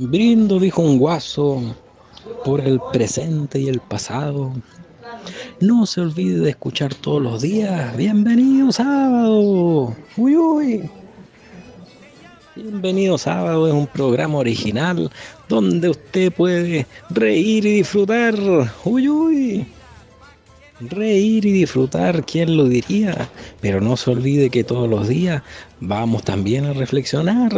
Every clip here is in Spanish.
Brindo, dijo un guaso, por el presente y el pasado. No se olvide de escuchar todos los días. Bienvenido sábado. Uy, uy. Bienvenido sábado es un programa original donde usted puede reír y disfrutar. Uy, uy. Reír y disfrutar, ¿quién lo diría? Pero no se olvide que todos los días vamos también a reflexionar.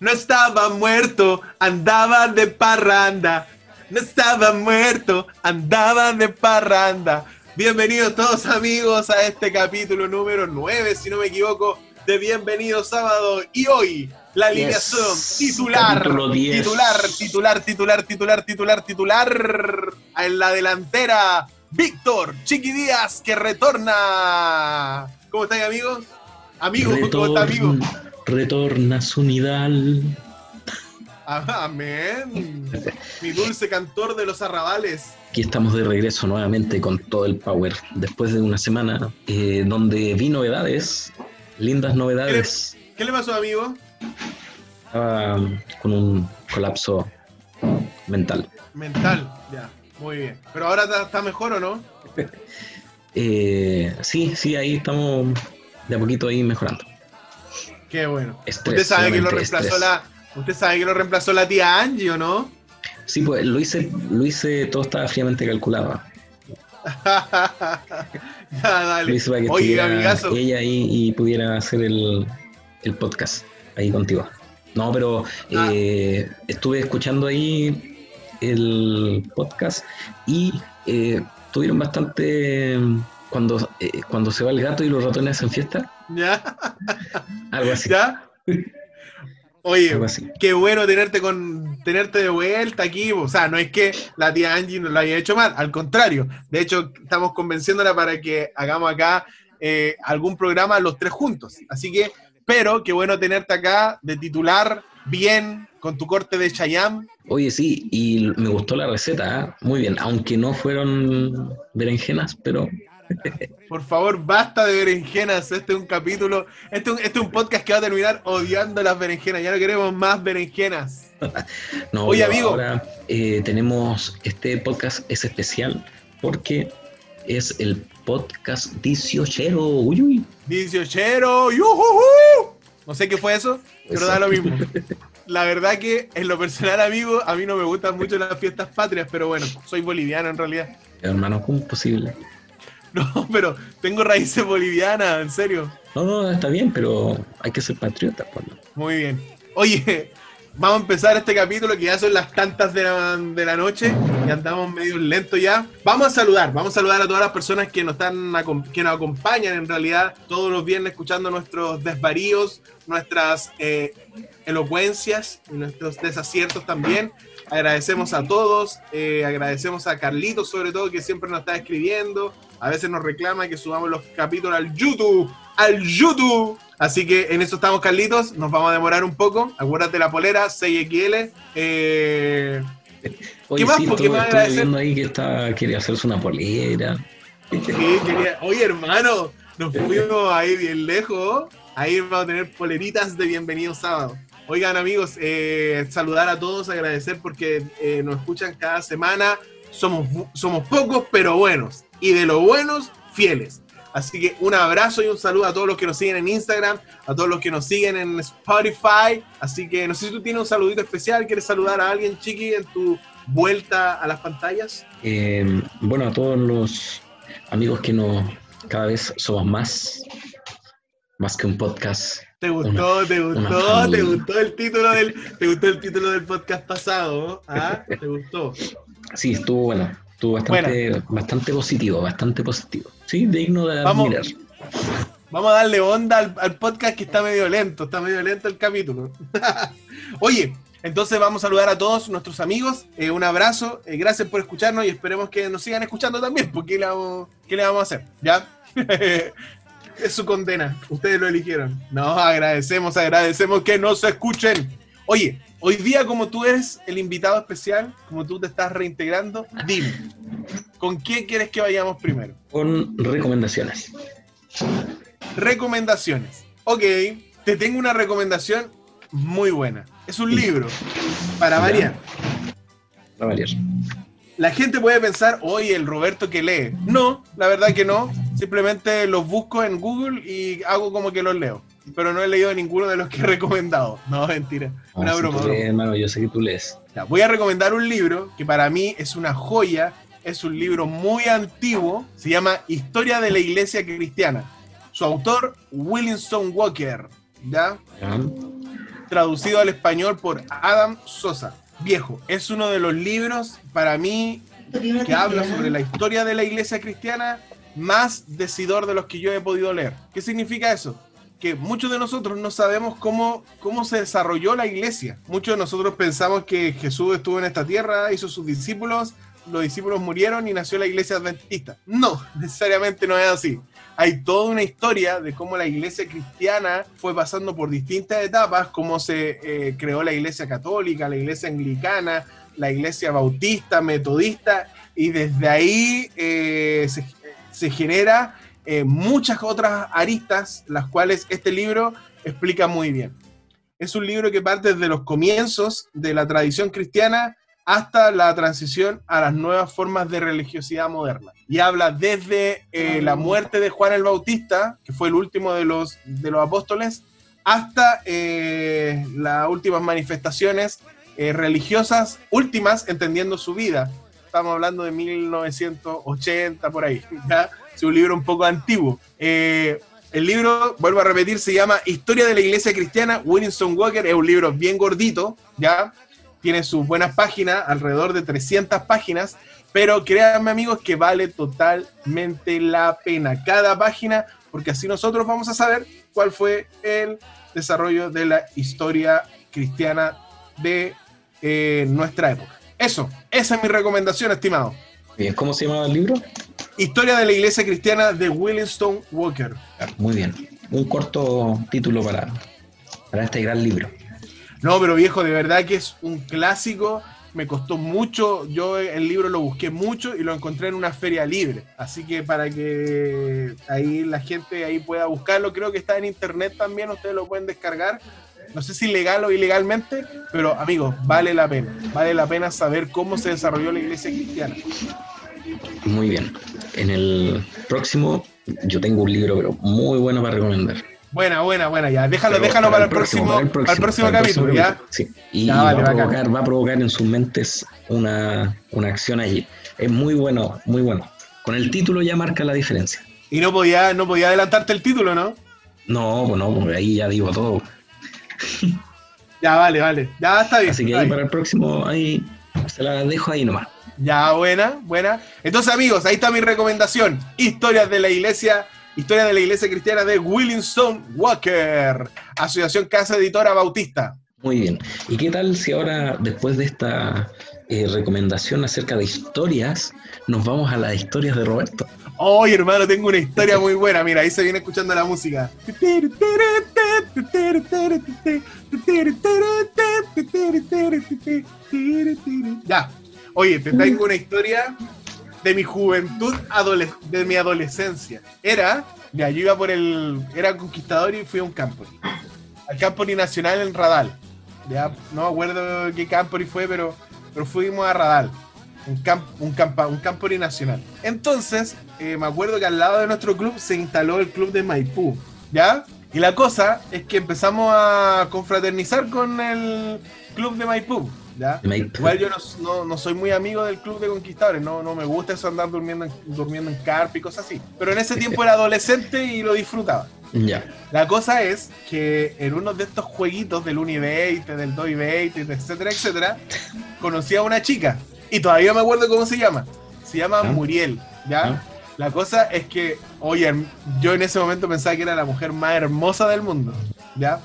No estaba muerto, andaba de parranda. No estaba muerto, andaba de parranda. Bienvenidos todos amigos a este capítulo número 9, si no me equivoco, de Bienvenido Sábado. Y hoy, la alineación titular, titular, titular, titular, titular, titular, titular. En la delantera, Víctor Chiqui Díaz, que retorna. ¿Cómo están amigos? Amigos, ¿cómo está amigo? Retorna su nidal. Amén. Mi dulce cantor de los arrabales. Aquí estamos de regreso nuevamente con todo el power. Después de una semana eh, donde vi novedades, lindas novedades. ¿Qué le, pasó, amigo? Estaba con un colapso mental. Mental, ya, muy bien. Pero ahora está mejor o no? eh, sí, sí, ahí estamos de a poquito ahí mejorando. Qué bueno. usted sabe que lo reemplazó la. Usted sabe que lo reemplazó la tía Angie, ¿o no? Sí, pues lo hice, lo hice, todo estaba fríamente calculado. ya, dale. Lo hice para que Oye, amigazo. ella ahí y pudiera hacer el, el podcast ahí contigo. No, pero ah. eh, estuve escuchando ahí el podcast y eh, tuvieron bastante cuando, eh, cuando se va el gato y los ratones hacen fiesta. ¿Ya? Algo así. ¿Ya? Oye, qué bueno tenerte con tenerte de vuelta aquí. O sea, no es que la tía Angie nos lo haya hecho mal, al contrario. De hecho, estamos convenciéndola para que hagamos acá eh, algún programa los tres juntos. Así que, pero qué bueno tenerte acá de titular bien con tu corte de Chayam. Oye, sí, y me gustó la receta, ¿eh? muy bien, aunque no fueron berenjenas, pero por favor, basta de berenjenas. Este es un capítulo, este, este, es un podcast que va a terminar odiando las berenjenas. Ya no queremos más berenjenas. no, Oye, amigo. Ahora eh, tenemos este podcast es especial porque es el podcast diciochero. Uy, uy. Diciochero. No sé qué fue eso, pero da lo mismo. La verdad que en lo personal, amigo, a mí no me gustan mucho las fiestas patrias, pero bueno, soy boliviano en realidad. Hermano, ¿cómo es posible? No, pero tengo raíces bolivianas, en serio. No, no, está bien, pero hay que ser patriota. Pues. Muy bien. Oye, vamos a empezar este capítulo que ya son las tantas de la, noche y andamos medio lento ya. Vamos a saludar, vamos a saludar a todas las personas que nos, están, que nos acompañan en realidad todos los viernes escuchando nuestros desvaríos, nuestras eh, elocuencias y nuestros desaciertos también. Agradecemos a todos, eh, agradecemos a Carlitos sobre todo que siempre nos está escribiendo, a veces nos reclama que subamos los capítulos al YouTube, al YouTube. Así que en eso estamos Carlitos, nos vamos a demorar un poco, acuérdate la polera, 6XL. Eh... ¿Qué más? Estoy, estoy viendo ahí que está, quería hacerse una polera. Sí, quería... Oye hermano, nos fuimos ahí bien lejos, ahí vamos a tener poleritas de bienvenido sábado. Oigan amigos, eh, saludar a todos, agradecer porque eh, nos escuchan cada semana. Somos, somos pocos, pero buenos. Y de los buenos, fieles. Así que un abrazo y un saludo a todos los que nos siguen en Instagram, a todos los que nos siguen en Spotify. Así que no sé si tú tienes un saludito especial, ¿quieres saludar a alguien, Chiqui, en tu vuelta a las pantallas? Eh, bueno, a todos los amigos que nos cada vez somos más, más que un podcast ¿Te gustó, te gustó, te gustó el título del, te gustó el título del podcast pasado? ¿Ah? ¿Te gustó? Sí, estuvo bueno, estuvo bastante, bastante positivo, bastante positivo. Sí, digno de admirar. Vamos, a darle onda al, podcast que está medio lento, está medio lento el capítulo. Oye, entonces vamos a saludar a todos nuestros amigos. Eh, un abrazo, eh, gracias por escucharnos y esperemos que nos sigan escuchando también, porque ¿qué le vamos, qué le vamos a hacer? ¿Ya? es su condena. Ustedes lo eligieron. No, agradecemos, agradecemos que nos escuchen. Oye, hoy día como tú eres el invitado especial, como tú te estás reintegrando, dime, ¿con quién quieres que vayamos primero? Con recomendaciones. Recomendaciones. Ok, te tengo una recomendación muy buena. Es un libro, para variar. Para variar. La gente puede pensar, oye, el Roberto que lee. No, la verdad que no. Simplemente los busco en Google y hago como que los leo. Pero no he leído ninguno de los que he recomendado. No, mentira. No, Una si broma. lees, hermano, yo sé que tú lees. Ya, voy a recomendar un libro que para mí es una joya, es un libro muy antiguo, se llama Historia de la Iglesia Cristiana. Su autor, Williamson Walker, ¿ya? ¿Ya? traducido al español por Adam Sosa. Viejo, es uno de los libros para mí que habla sobre la historia de la iglesia cristiana más decidor de los que yo he podido leer. ¿Qué significa eso? Que muchos de nosotros no sabemos cómo, cómo se desarrolló la iglesia. Muchos de nosotros pensamos que Jesús estuvo en esta tierra, hizo sus discípulos, los discípulos murieron y nació la iglesia adventista. No, necesariamente no es así. Hay toda una historia de cómo la iglesia cristiana fue pasando por distintas etapas, cómo se eh, creó la iglesia católica, la iglesia anglicana, la iglesia bautista, metodista, y desde ahí eh, se, se genera eh, muchas otras aristas, las cuales este libro explica muy bien. Es un libro que parte desde los comienzos de la tradición cristiana hasta la transición a las nuevas formas de religiosidad moderna. Y habla desde eh, la muerte de Juan el Bautista, que fue el último de los, de los apóstoles, hasta eh, las últimas manifestaciones religiosas, últimas, entendiendo su vida. Estamos hablando de 1980, por ahí. ¿ya? Es un libro un poco antiguo. Eh, el libro, vuelvo a repetir, se llama Historia de la Iglesia Cristiana. Williamson Walker es un libro bien gordito, ¿ya? Tiene sus buenas páginas, alrededor de 300 páginas, pero créanme amigos que vale totalmente la pena cada página, porque así nosotros vamos a saber cuál fue el desarrollo de la historia cristiana de eh, nuestra época. Eso, esa es mi recomendación, estimado. Bien, ¿cómo se llamaba el libro? Historia de la Iglesia Cristiana de Williamson Walker. Muy bien. Un corto título para, para este gran libro. No, pero viejo, de verdad que es un clásico. Me costó mucho. Yo el libro lo busqué mucho y lo encontré en una feria libre. Así que para que ahí la gente ahí pueda buscarlo, creo que está en internet también. Ustedes lo pueden descargar. No sé si legal o ilegalmente, pero amigos, vale la pena. Vale la pena saber cómo se desarrolló la iglesia cristiana. Muy bien. En el próximo, yo tengo un libro, pero muy bueno para recomendar. Buena, buena, buena, ya. Déjalo, Pero déjalo para, el próximo, para el próximo, para el capítulo, ¿ya? Sí. Y, Ya, y vale, va, a provocar, va a provocar en sus mentes una, una acción allí. Es muy bueno, muy bueno. Con el título ya marca la diferencia. Y no podía, no podía adelantarte el título, ¿no? No, pues no, porque ahí ya digo todo. Ya, vale, vale. Ya está bien. Así que ahí para el próximo, ahí se la dejo ahí nomás. Ya, buena, buena. Entonces, amigos, ahí está mi recomendación. Historias de la Iglesia, Historia de la Iglesia Cristiana de Williamson Walker, Asociación Casa Editora Bautista. Muy bien. ¿Y qué tal si ahora, después de esta eh, recomendación acerca de historias, nos vamos a las historias de Roberto? Hoy, hermano, tengo una historia muy buena. Mira, ahí se viene escuchando la música. Ya. Oye, te traigo una historia de mi juventud, de mi adolescencia. Era, ya, yo iba por el. Era conquistador y fui a un campo. Al Campori Nacional en Radal. Ya, no me acuerdo qué Campori fue, pero, pero fuimos a Radal. Un, camp, un, un Nacional. Entonces, eh, me acuerdo que al lado de nuestro club se instaló el club de Maipú. ¿Ya? Y la cosa es que empezamos a confraternizar con el club de Maipú. Igual yo no, no- no soy muy amigo del club de conquistadores, no, no me gusta eso andar durmiendo en, durmiendo en carpa y cosas así. Pero en ese tiempo era adolescente y lo disfrutaba. Ya. La cosa es que en uno de estos jueguitos del Unibate, del Doibate, etcétera, etcétera, conocí a una chica. Y todavía me acuerdo cómo se llama. Se llama ¿Ah? Muriel, ¿ya? ¿Ah? La cosa es que, oye, yo en ese momento pensaba que era la mujer más hermosa del mundo, ¿ya?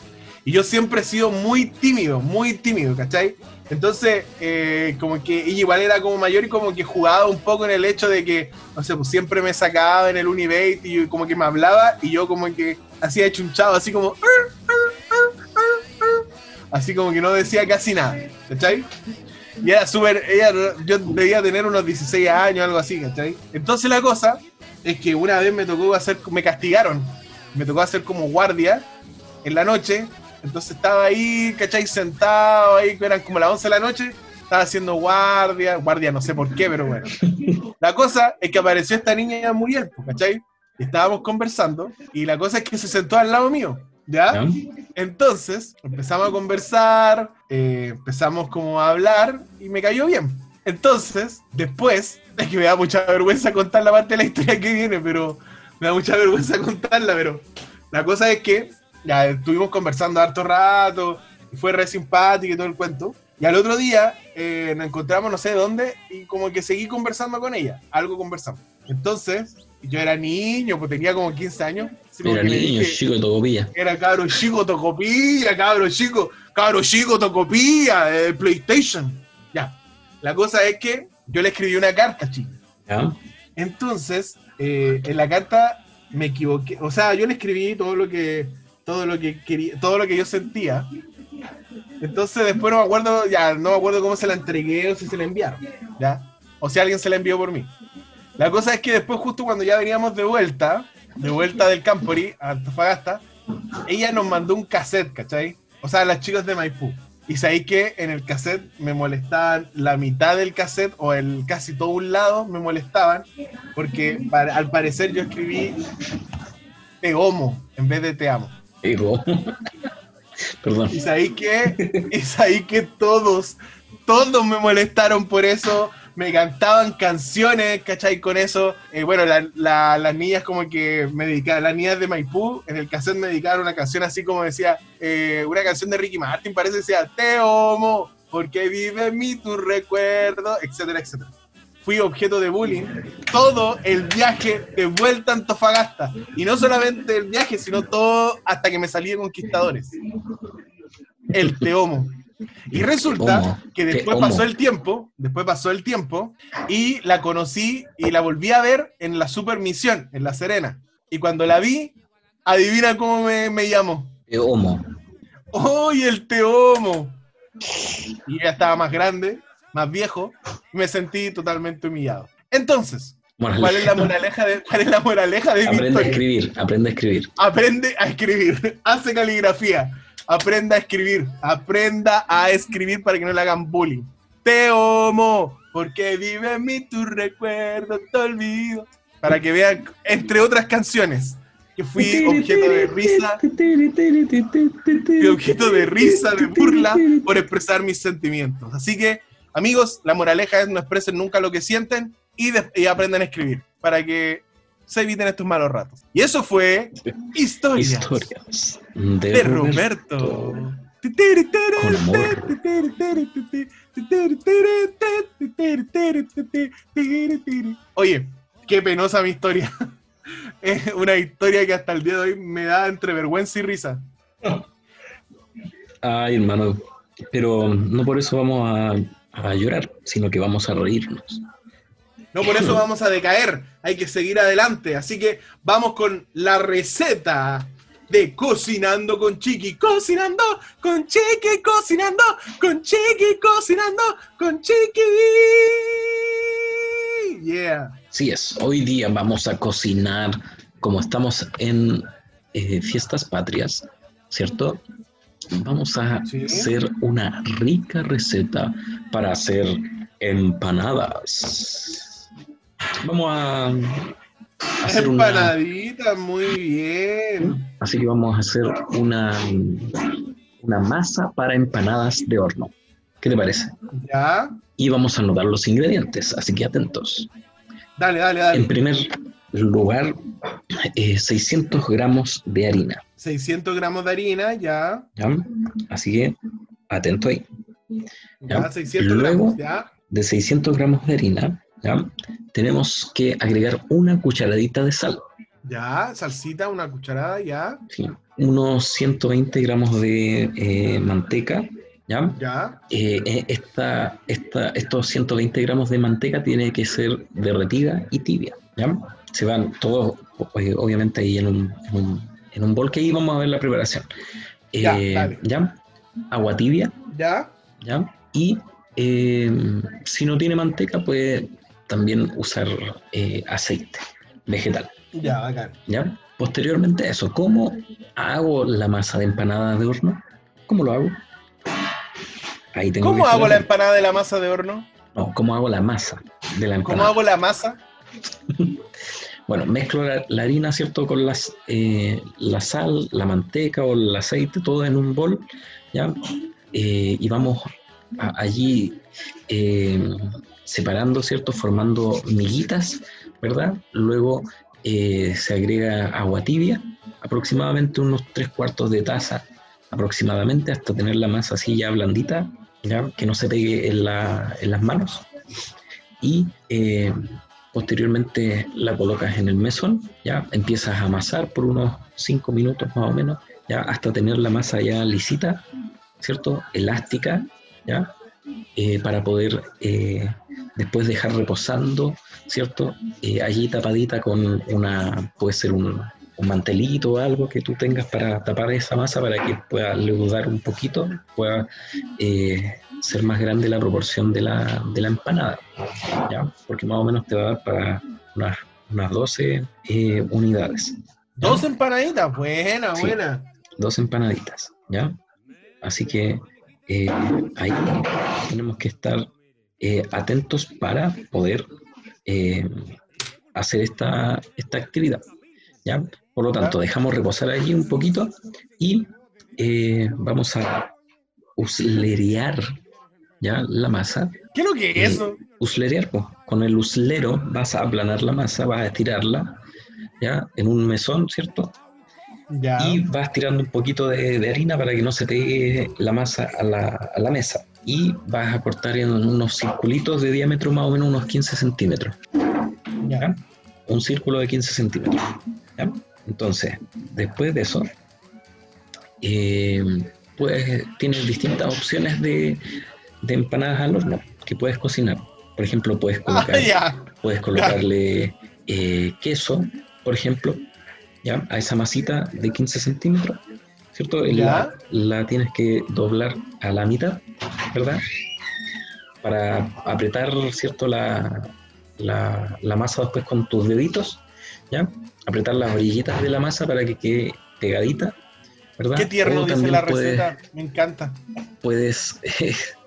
Y yo siempre he sido muy tímido, muy tímido, ¿cachai? Entonces, eh, como que ella igual era como mayor y como que jugaba un poco en el hecho de que, no sé, pues siempre me sacaba en el Unibate y como que me hablaba y yo como que hacía chunchado, así como... Así como que no decía casi nada, ¿cachai? Y era súper, ella, yo debía tener unos 16 años, algo así, ¿cachai? Entonces la cosa es que una vez me tocó hacer, me castigaron, me tocó hacer como guardia en la noche Entonces estaba ahí, ¿cachai? Sentado ahí, eran como las 11 de la noche, estaba haciendo guardia, guardia no sé por qué, pero bueno. La cosa es que apareció esta niña Muriel, pues, ¿cachai? Estábamos conversando, y la cosa es que se sentó al lado mío, ¿ya? ¿Ya? Entonces empezamos a conversar, eh, empezamos como a hablar, y me cayó bien. Entonces, después, es que me da mucha vergüenza contar la parte de la historia que viene, pero me da mucha vergüenza contarla, pero la cosa es que ya estuvimos conversando harto rato, y fue re simpático y todo el cuento. Y al otro día eh, nos encontramos no sé dónde y como que seguí conversando con ella, algo conversamos. Entonces, yo era niño, pues tenía como 15 años. Era niño, dije- chico, tocopilla. era cabro chico tocopilla, cabro chico, cabro chico tocopilla, de PlayStation. Ya. La cosa es que yo le escribí una carta, chico. ¿Ya? Entonces, eh, en la carta me equivoqué. O sea, yo le escribí todo lo que, todo lo que quería, todo lo que yo sentía. Entonces después no me acuerdo, ya no me acuerdo cómo se la entregué o si se la enviaron, ¿ya? O si alguien se la envió por mí. La cosa es que después, justo cuando ya veníamos de vuelta, de vuelta del Campori a Antofagasta, ella nos mandó un cassette, ¿cachai? O sea, las chicas de Maipú. Y sabéis que en el cassette me molestaban la mitad del cassette o el casi todo un lado me molestaban porque para- al parecer yo escribí te homo en vez de te amo. Ego. Perdón. Y sabéis que, y sabéis que todos, todos me molestaron por eso, me cantaban canciones, ¿cachai? Con eso, Eh, bueno, la- las niñas como que me dedicaban, las niñas de Maipú, en el cassette me dedicaron una canción así como decía, eh, una canción de Ricky Martin, parece que decía, te amo, porque vive en mí tu recuerdo, etcétera, etcétera. Fui objeto de bullying todo el viaje de vuelta a Antofagasta. Y no solamente el viaje, sino todo hasta que me salí de Conquistadores. El Teomo. Y resulta Teomo, que después Teomo. pasó el tiempo, después pasó el tiempo, y la conocí y la volví a ver en la Supermisión, en La Serena. Y cuando la vi, adivina cómo me, me llamo. Eh, Homo. ¡Uy, el Teomo! Y ella estaba más grande, más viejo, me sentí totalmente humillado. Entonces, ¿cuál es la moraleja de, cuál es la moraleja de mi Aprende a historia? escribir, aprende a escribir. Aprende a escribir, hace caligrafía, aprenda a escribir, aprenda a escribir para que no le hagan bullying. Te amo, porque vive en mí tu recuerdo, te olvido. Para que vean, entre otras canciones, que fui objeto de risa, fui objeto de risa, de burla, por expresar mis sentimientos. Así que, amigos, la moraleja es no expresen nunca lo que sienten y, aprendan a escribir, para que se eviten estos malos ratos. Y eso fue Historias, Historias de, de Roberto. Roberto. Oye, qué penosa mi historia. Es una historia que hasta el día de hoy me da entre vergüenza y risa. Ay, hermano. Pero no por eso vamos a, a llorar, sino que vamos a reírnos. No por eso vamos a decaer, hay que seguir adelante. Así que vamos con la receta de Cocinando con Chiqui. Cocinando con Chiqui, cocinando con Chiqui, cocinando con Chiqui. Yeah. Así es, hoy día vamos a cocinar, como estamos en eh, fiestas patrias, ¿cierto? Vamos a Sí. hacer una rica receta para hacer empanadas. Vamos a hacer una, Empanadita, muy bien. así que vamos a hacer una, una masa para empanadas de horno. ¿Qué te parece? Ya. Y vamos a anotar los ingredientes, así que atentos. Dale, dale, En dale. primer lugar, eh, 600 gramos de harina. 600 gramos de harina, ya. ¿ya? Así que atento ahí. Ya, Ya. 600 Luego- gramos, ya. De 600 gramos de harina, ¿ya? tenemos que agregar una cucharadita de sal. Ya, salsita, una cucharada, ya. ¿sí? Unos 120 gramos de eh, manteca. ¿ya? Ya. Eh, eh, esta, esta, estos 120 gramos de manteca tiene que ser derretida y tibia. ¿ya? Se van todos, obviamente, ahí en un, en, un, en un bol que ahí vamos a ver la preparación. Ya, Eh, dale. ¿ya? Agua tibia, Ya. ¿ya? Y eh, si no tiene manteca, puede también usar eh, aceite vegetal, Ya, bacán. ¿ya? Posteriormente a eso, ¿cómo hago la masa de empanadas de horno? cómo lo hago? Ahí tengo ¿Cómo hago la empanada de la masa de horno? No, ¿cómo hago la masa de la empanada? ¿Cómo hago la masa? bueno, mezclo la, harina, ¿cierto? Con las, eh, la sal, la manteca o el aceite, todo en un bol, ¿ya? Eh, y vamos allí eh, separando, ¿cierto? Formando miguitas, ¿verdad? Luego se agrega agua tibia, aproximadamente unos tres cuartos de taza, aproximadamente, hasta tener la masa así ya blandita, ¿ya? que no se pegue en, la, en las manos. Y Posteriormente la colocas en el mesón, ya empiezas a amasar por unos 5 minutos más o menos, ya hasta tener la masa ya lisita, ¿cierto? Elástica, ¿ya? Eh, para poder eh, después dejar reposando, ¿cierto? Eh, allí tapadita con una, puede ser un, mantelito o algo que tú tengas para tapar esa masa para que pueda leudar un poquito, pueda ser más grande la proporción de la, de la empanada, ¿ya? Porque más o menos te va a dar para unas, unas 12 eh, unidades. Dos empanaditas, buena, buena. Dos empanaditas, ¿ya? Así que eh, ahí tenemos que estar eh, atentos para poder hacer esta, esta actividad, ¿ya? Por lo tanto, dejamos reposar allí un poquito y vamos a uslerear ¿ya? La masa. ¿Qué es lo que es eso? Uslerear, con el uslero vas a aplanar la masa, vas a estirarla, ¿ya? En un mesón, ¿cierto? Ya. Y vas tirando un poquito de, harina para que no se pegue la masa a la, mesa. Y vas a cortar en unos circulitos de diámetro más o menos unos 15 centímetros. ¿ya? Un círculo de 15 centímetros. ¿ya? Entonces, después de eso, eh, pues tienes distintas opciones de, de empanadas al horno que puedes cocinar. Por ejemplo, puedes ah, colocar, puedes colocarle eh, queso, por ejemplo, ¿ya? a esa masita de 15 centímetros, ¿cierto? La, la, tienes que doblar a la mitad, ¿verdad? Para apretar, ¿cierto? La, la, la masa después con tus deditos, ¿ya? Apretar las orillitas de la masa para que quede pegadita, ¿verdad? Qué tierno dice la receta, me encanta. Puedes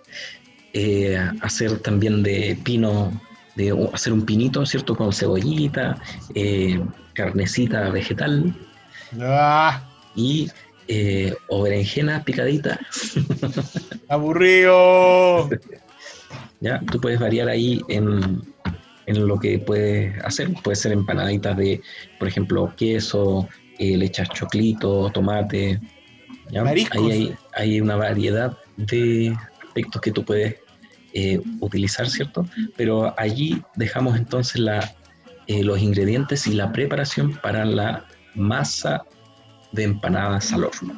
eh, hacer también de pino, de hacer un pinito, ¿cierto? Con cebollita, eh, carnecita vegetal ah. y eh, o berenjena picadita. ¡Aburrido! ya, tú puedes variar ahí en, en lo que puedes hacer. Puede ser empanaditas de, por ejemplo, queso, le echas choclito, tomate. Ahí hay, hay, una variedad de aspectos que tú puedes eh, utilizar, ¿cierto? Pero allí dejamos entonces la, eh, los ingredientes y la preparación para la masa de empanadas al horno.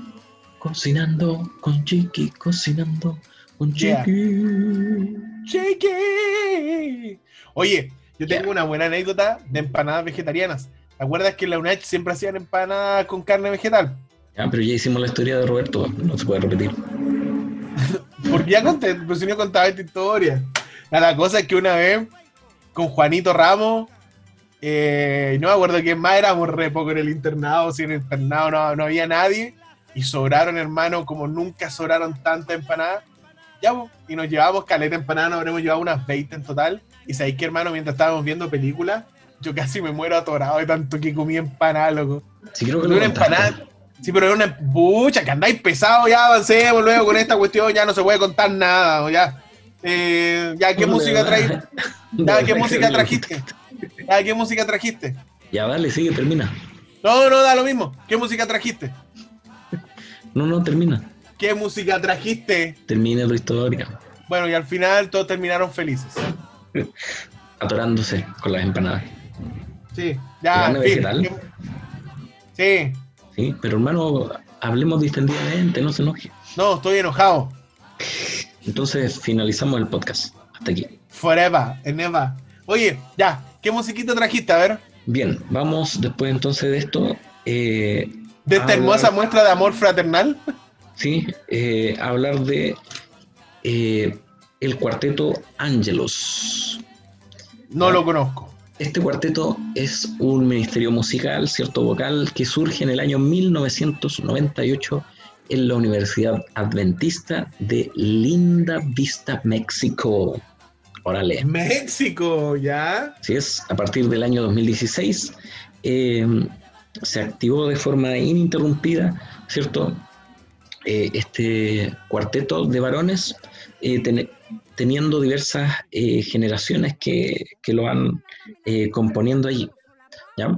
Cocinando con Chiqui, cocinando con Chiqui. Chiqui. Oye, yo tengo una buena anécdota de empanadas vegetarianas. ¿Te acuerdas que en la UNED siempre hacían empanadas con carne vegetal? Ya, pero ya hicimos la historia de Roberto, no se puede repetir. Porque ya conté, pues si no contaba esta historia. La cosa es que una vez, con Juanito Ramos, eh, no me acuerdo quién más, éramos re poco en el internado, si en el internado no, no había nadie, y sobraron, hermano, como nunca sobraron tantas empanadas. Ya, y nos llevamos caleta empanada, nos habremos llevado unas 20 en total. Y sabéis que, hermano, mientras estábamos viendo películas, yo casi me muero atorado de tanto que comí empanada, loco. Sí, creo que una empanada, Sí, pero es una bucha que andáis pesado, ya avancemos luego con esta cuestión, ya no se puede contar nada, ya. Eh, ya, ¿qué música trajiste? Ya, ¿qué música trajiste? Ya, ¿qué música trajiste? Ya, dale, sigue, termina. No, no, da lo mismo. ¿Qué música trajiste? No, no, termina. ¿Qué música trajiste? Termina la historia. Bueno, y al final todos terminaron felices. Atorándose con las empanadas. Sí, ya. Sí. Sí, pero hermano, hablemos distendidamente, no se enoje. No, estoy enojado. Entonces finalizamos el podcast. Hasta aquí. Forever, never. Oye, ya, ¿qué musiquita trajiste? A ver. Bien, vamos después entonces de esto. Eh, de esta hermosa muestra de amor fraternal. Sí, eh, hablar de eh, el cuarteto Ángelos. No lo conozco. Este cuarteto es un ministerio musical, cierto vocal, que surge en el año 1998 en la Universidad Adventista de Linda Vista, México. Órale. México, ya. Así es, a partir del año 2016 eh, se activó de forma ininterrumpida, ¿cierto? Eh, este cuarteto de varones, eh, teniendo diversas generaciones que, que, lo van componiendo allí. ¿ya?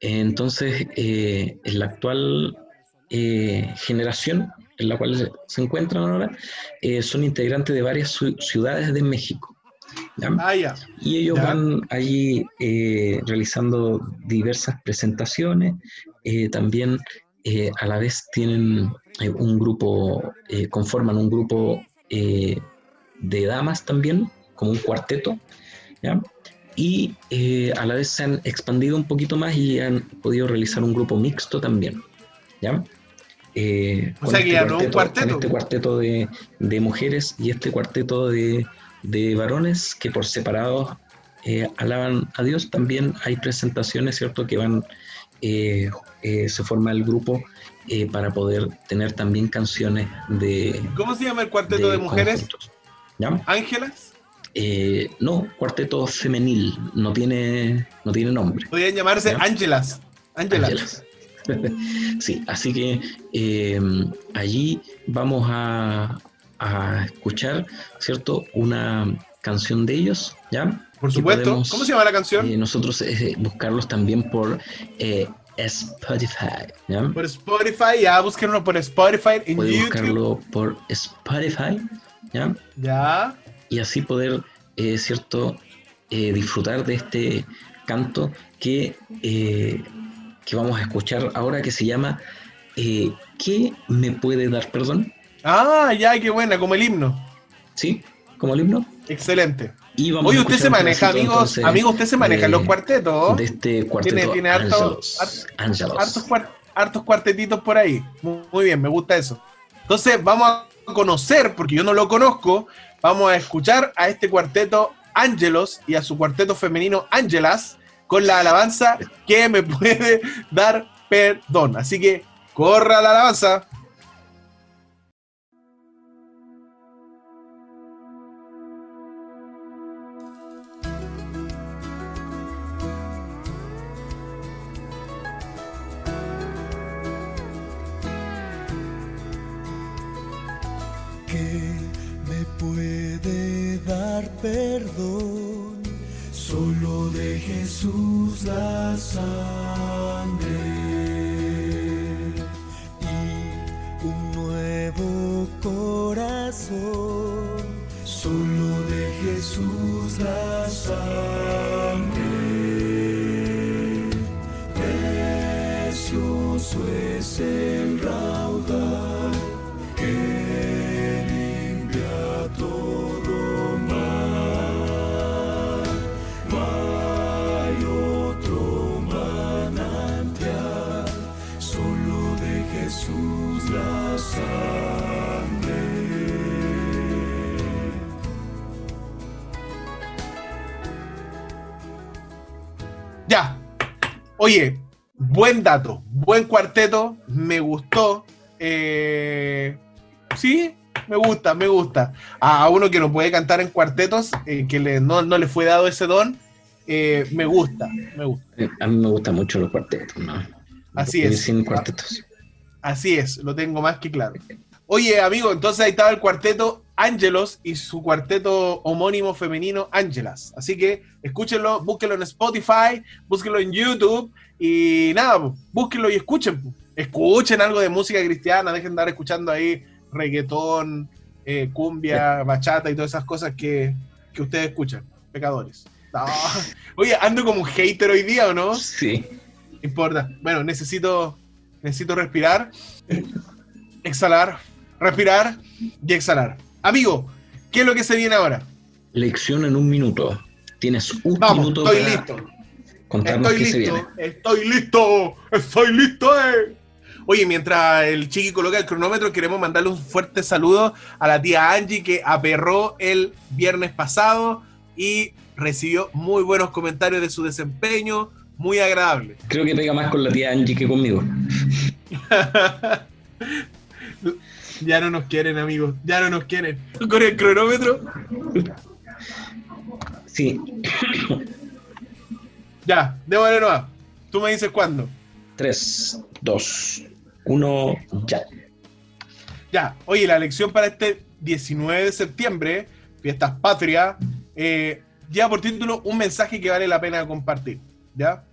Entonces, en la actual generación en la cual se encuentran ahora son integrantes de varias ciudades de México. Ah, y ellos van allí eh, realizando diversas presentaciones, eh, también eh, a la vez tienen un grupo, conforman un grupo de damas también, como un cuarteto, y a la vez se han expandido un poquito más y han podido realizar un grupo mixto también. ¿ya? o sea que este un cuarteto. este cuarteto de, de mujeres y este cuarteto de, de varones que por separado eh, alaban a Dios. También hay presentaciones, ¿cierto?, que van, eh, eh, se forma el grupo para poder tener también canciones de... ¿Cómo se llama el cuarteto de, mujeres? ¿Ángelas? No, cuarteto femenil, no tiene, no tiene nombre. Podrían llamarse Ángelas. Ángelas. sí, así que allí vamos a, a escuchar, ¿cierto? Una canción de ellos, ¿ya? Por supuesto. ¿Cómo se llama la canción? Eh, nosotros eh, buscarlos también por eh, Spotify, ¿ya? Por Spotify, ya, búsquenlo por Spotify en Puede buscarlo por Spotify, ¿ya? Ya. Y así poder, ¿cierto? disfrutar de este canto que, que vamos a escuchar ahora que se llama ¿Qué me puede dar perdón? Ah, ya, qué buena, como el himno. Sí, como el himno. Excelente. Oye, usted se maneja, amigos, amigos, usted se maneja en los cuartetos. De este cuarteto. Tiene, tiene hartos, hartos, cuartetitos por ahí. Muy, bien, me gusta eso. Entonces, vamos a conocer, porque yo no lo conozco, vamos a escuchar a este cuarteto Ángelos y a su cuarteto femenino Ángelas con la alabanza que me puede dar perdón. Así que corra la alabanza. Perdón, solo de Jesús la sangre y un nuevo corazón, solo de Jesús la sangre. Precioso es Oye, buen dato, buen cuarteto, me gustó. Eh, sí, me gusta, me gusta. A uno que no puede cantar en cuartetos, eh, que no, le fue dado ese don, eh, me gusta, me gusta. A mí me gustan mucho los cuartetos, ¿no? Así es. Sin cuartetos. Así es, lo tengo más que claro. Oye, amigo, entonces ahí estaba el cuarteto Ángelos y su cuarteto homónimo femenino Ángelas. Así que escúchenlo, búsquenlo en Spotify, búsquenlo en YouTube y nada, búsquenlo y escuchen. Escuchen algo de música cristiana, dejen de andar escuchando ahí reggaetón, eh, cumbia, bachata y todas esas cosas que, ustedes escuchan, pecadores. Oye, ando como un hater hoy día, ¿o no? Sí. importa. Bueno, necesito, necesito respirar, exhalar, respirar y exhalar. Amigo, ¿qué es lo que se viene ahora? Lección en un minuto. Tienes un Vamos, minuto estoy listo. contarnos estoy qué listo, se viene. Estoy listo, estoy listo. Eh. Oye, mientras el chiqui coloca el cronómetro, queremos mandarle un fuerte saludo a la tía Angie que aperró el viernes pasado y recibió muy buenos comentarios de su desempeño, muy agradable. Creo que pega más con la tía Angie que conmigo. Ya no nos quieren, amigos. Ya no nos quieren. Con el cronómetro. Sí, Ya, démosle nueva. Tú me dices cuándo. 3, 2, 1, ya. Ya, oye, la lección para este 19 de septiembre, fiestas patria, eh, lleva por título un mensaje que vale la pena compartir. ¿Ya?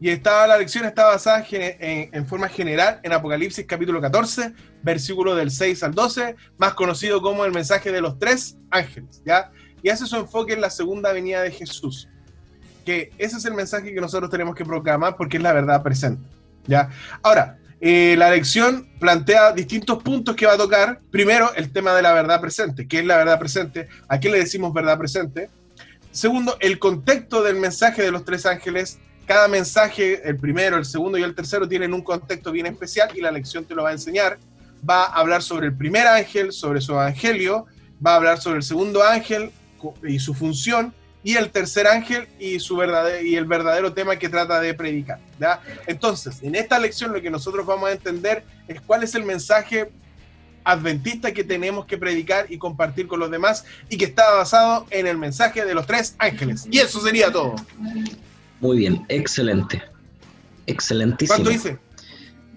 Y estaba, la lección está basada en, en forma general en Apocalipsis capítulo 14, versículo del 6 al 12, más conocido como el mensaje de los tres ángeles. ¿ya? Y hace su enfoque en la segunda venida de Jesús. Que ese es el mensaje que nosotros tenemos que proclamar porque es la verdad presente. ¿ya? Ahora, eh, la lección plantea distintos puntos que va a tocar. Primero, el tema de la verdad presente. ¿Qué es la verdad presente? ¿A qué le decimos verdad presente? Segundo, el contexto del mensaje de los tres ángeles. Cada mensaje, el primero, el segundo y el tercero, tienen un contexto bien especial y la lección te lo va a enseñar. Va a hablar sobre el primer ángel, sobre su evangelio, va a hablar sobre el segundo ángel y su función, y el tercer ángel y, su verdadero, y el verdadero tema que trata de predicar. Entonces, en esta lección lo que nosotros vamos a entender es cuál es el mensaje adventista que tenemos que predicar y compartir con los demás y que está basado en el mensaje de los tres ángeles. Y eso sería todo. Muy bien, excelente. Excelentísimo. ¿Cuánto hice?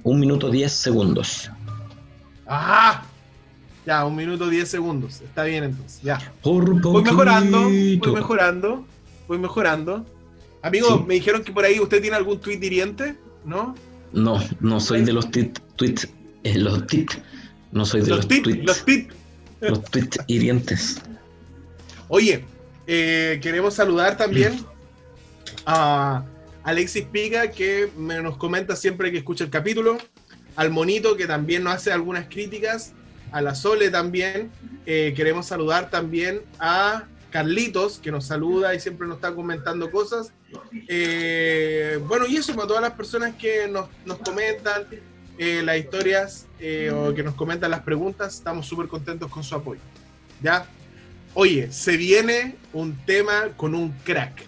Un minuto 10 segundos. ¡Ah! Ya, un minuto diez segundos. Está bien entonces. Ya. Por Voy mejorando, voy mejorando, voy mejorando. Amigo, Sí. me dijeron que por ahí usted tiene algún tweet hiriente, ¿no? No, no soy de los tweets. eh, los tit. No soy de los, tweets. los tips. Los tweets hirientes. Oye, eh, queremos saludar también a Alexis Pica, que me nos comenta siempre que escucha el capítulo, al Monito, que también nos hace algunas críticas, a la Sole también. Eh, queremos saludar también a Carlitos, que nos saluda y siempre nos está comentando cosas. Eh, bueno, y eso para todas las personas que nos, nos comentan eh, las historias o que nos comentan las preguntas, estamos súper contentos con su apoyo. ¿Ya? Oye, se viene un tema con un crack.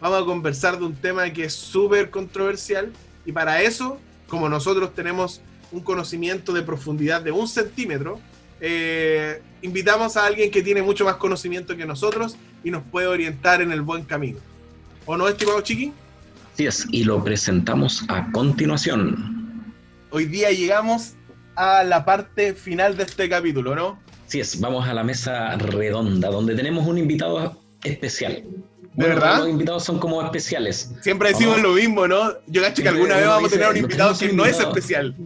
Vamos a conversar de un tema que es súper controversial y para eso, como nosotros tenemos un conocimiento de profundidad de un centímetro, eh, invitamos a alguien que tiene mucho más conocimiento que nosotros y nos puede orientar en el buen camino. ¿O no, estimado Chiqui? Así es, y lo presentamos a continuación. Hoy día llegamos a la parte final de este capítulo, ¿no? Así es, vamos a la mesa redonda, donde tenemos un invitado especial. ¿De verdad? Los invitados son como especiales. Siempre decimos Oh. lo mismo, ¿no? Yo cacho que alguna vez vamos a tener un "No invitado que no es invitado". especial.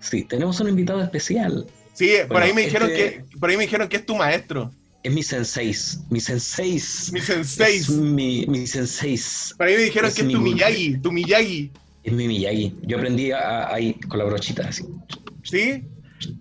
Sí, tenemos un invitado especial. Sí, por ahí me dijeron este- que por ahí me dijeron que es tu maestro, Es mi sensei. Mi sensei. mi sensei. Es mi, mi sensei. Por ahí me dijeron es que es mi tu. Miyagi, tu Miyagi. Es mi Miyagi. Yo aprendí ahí con la brochita así. ¿Sí?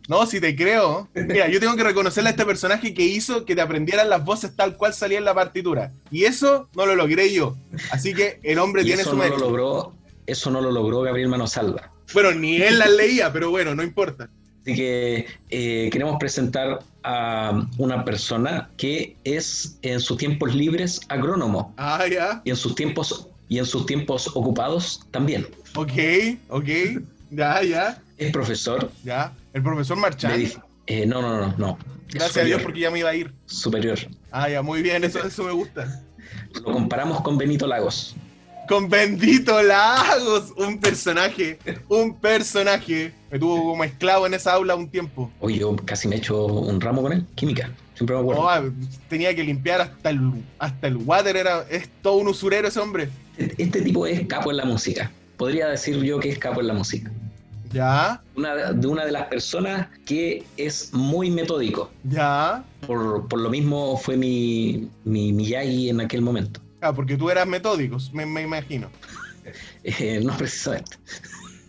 No, si te creo. Mira, yo tengo que reconocerle a este personaje que hizo que te aprendieran las voces tal cual salía en la partitura. Y eso no lo logré yo. Así que el hombre tiene eso su no lo logró, eso no lo logró Gabriel Manosalva. Bueno, ni él las leía, pero bueno, no importa. Así que eh, queremos presentar a una persona que es en sus tiempos libres agrónomo Ah, ya. y en sus tiempos y en sus tiempos ocupados también. Ok, ok. Ya, ya, Es profesor ya. El profesor de dif- eh, no, no, no, no. Gracias a Dios porque ya me iba a ir. superior. Ah, ya, muy bien, eso, eso me gusta. Lo comparamos con Benito Lagos. Con Bendito Lagos, un personaje, un personaje. Me tuvo como esclavo en esa aula un tiempo. Hoy yo casi me he hecho un ramo con él, química. Siempre me acuerdo. No, ah, tenía que limpiar hasta el, hasta el water, era, es todo un usurero ese hombre. Este tipo es capo en la música. Podría decir yo que es capo en la música. Ya, Una de una de las personas que es muy metódico. ya. Por, por lo mismo fue mi, mi Miyagi en aquel momento. Ah, porque tú eras metódico, me, me imagino. Eh, no precisamente.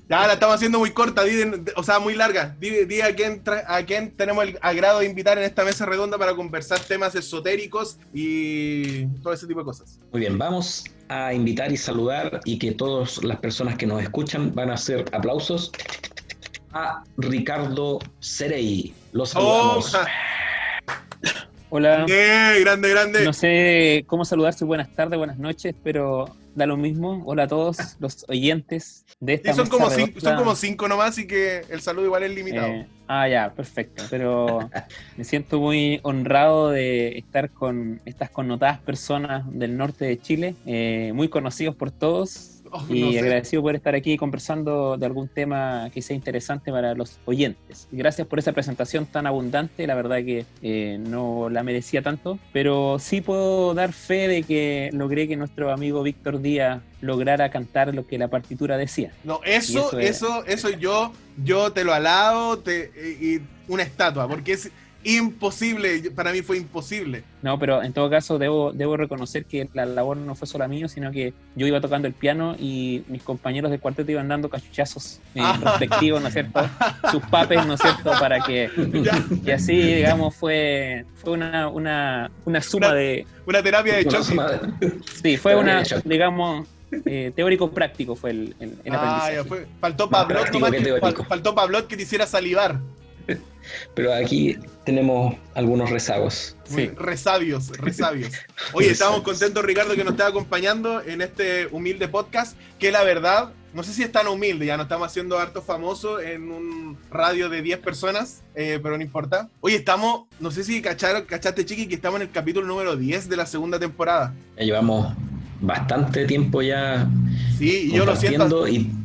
Ya, la estamos haciendo muy corta, di- o sea, muy larga. Di, di a, quién tra- a quién tenemos el agrado de invitar en esta mesa redonda para conversar temas esotéricos y todo ese tipo de cosas. Muy bien, vamos a invitar y saludar y que todas las personas que nos escuchan van a hacer aplausos a Ricardo Cerey. Los ¡Oh! saludamos. ja. Hola. ¡Eh! Grande, grande. No sé cómo saludar si buenas tardes, buenas noches, pero da lo mismo. Hola a todos los oyentes de esta son, como cinco, son como cinco nomás, y que el saludo igual es limitado. Eh, ah, ya, perfecto. Pero me siento muy honrado de estar con estas connotadas personas del norte de Chile, eh, muy conocidos por todos. Oh, Y no sé. agradecido por estar aquí conversando de algún tema que sea interesante para los oyentes. Gracias por esa presentación tan abundante, la verdad que eh, no la merecía tanto, pero sí puedo dar fe de que logré que nuestro amigo Víctor Díaz lograra cantar lo que la partitura decía. No, eso, eso, eso eso, es- yo, yo te lo alabo, te, y, y una estatua, porque es imposible, para mí fue imposible. No, pero en todo caso debo, debo reconocer que la labor no fue solo mía, sino que yo iba tocando el piano y mis compañeros del cuarteto iban dando cachuchazos eh, Ah. respectivos, ¿no es cierto? Sus papes, ¿no es cierto? Para que... Y así, digamos, fue, fue una, una, una suma Una- de... una terapia de choque. Sí, fue una, digamos, eh, teórico-práctico fue el, el, el Ah, aprendizaje. ya fue. Faltó práctico nomás que que- teórico. fal- que te hiciera salivar. Pero aquí tenemos algunos rezagos. Sí. Resabios, resabios. Oye, estamos contentos, Ricardo, que nos esté acompañando en este humilde podcast, que la verdad, no sé si es tan humilde, ya nos estamos haciendo harto famoso en un radio de 10 personas, eh, pero no importa. Oye, estamos, no sé si cacharon, cachaste, Chiqui, que estamos en el capítulo número 10 de la segunda temporada. Ya llevamos bastante tiempo ya Sí, y yo lo siento, compartiendo y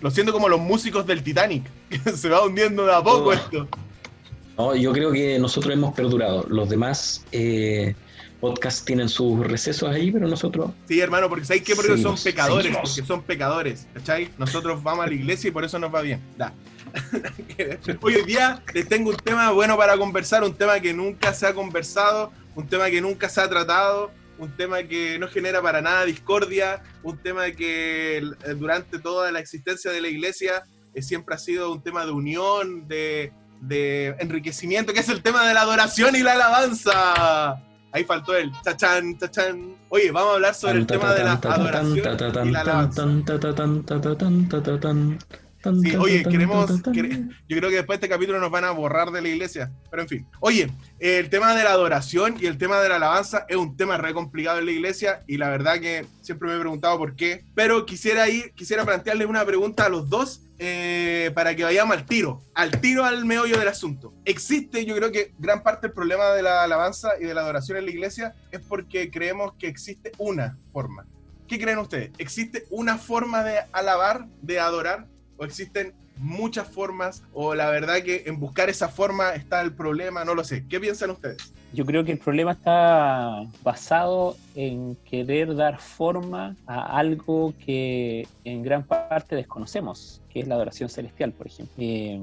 lo siento como los músicos del Titanic, que se va hundiendo de a poco Oh. esto. no, yo creo que nosotros hemos perdurado. Los demás eh, podcasts tienen sus recesos ahí, pero nosotros Sí, hermano, porque ¿sabéis qué? Porque Seguimos, son pecadores, seguimos. porque son pecadores, ¿cachai? Nosotros vamos a la iglesia y por eso nos va bien. Da. Hoy día les tengo un tema bueno para conversar, un tema que nunca se ha conversado, un tema que nunca se ha tratado, un tema que no genera para nada discordia, un tema que eh, durante toda la existencia de la iglesia eh, siempre ha sido un tema de unión, de, de enriquecimiento, que es el tema de la adoración y la alabanza. Ahí faltó el chachán, chachán. Oye, vamos a hablar sobre el tema de la adoración y la alabanza. Sí, oye, queremos. quere- yo creo que después de este capítulo nos van a borrar de la iglesia. Pero en fin. Oye, el tema de la adoración y el tema de la alabanza es un tema re complicado en la iglesia. Y la verdad que siempre me he preguntado por qué. Pero quisiera ir, quisiera plantearles una pregunta a los dos. eh, para que vayamos al tiro, al tiro al meollo del asunto. Existe, yo creo que gran parte del problema de la alabanza y de la adoración en la iglesia es porque creemos que existe una forma. ¿Qué creen ustedes? ¿Existe una forma de alabar, de adorar? ¿O existen muchas formas? ¿O la verdad que en buscar esa forma está el problema? No lo sé. ¿Qué piensan ustedes? Yo creo que el problema está basado en querer dar forma a algo que en gran parte desconocemos, que es la adoración celestial, por ejemplo. Eh,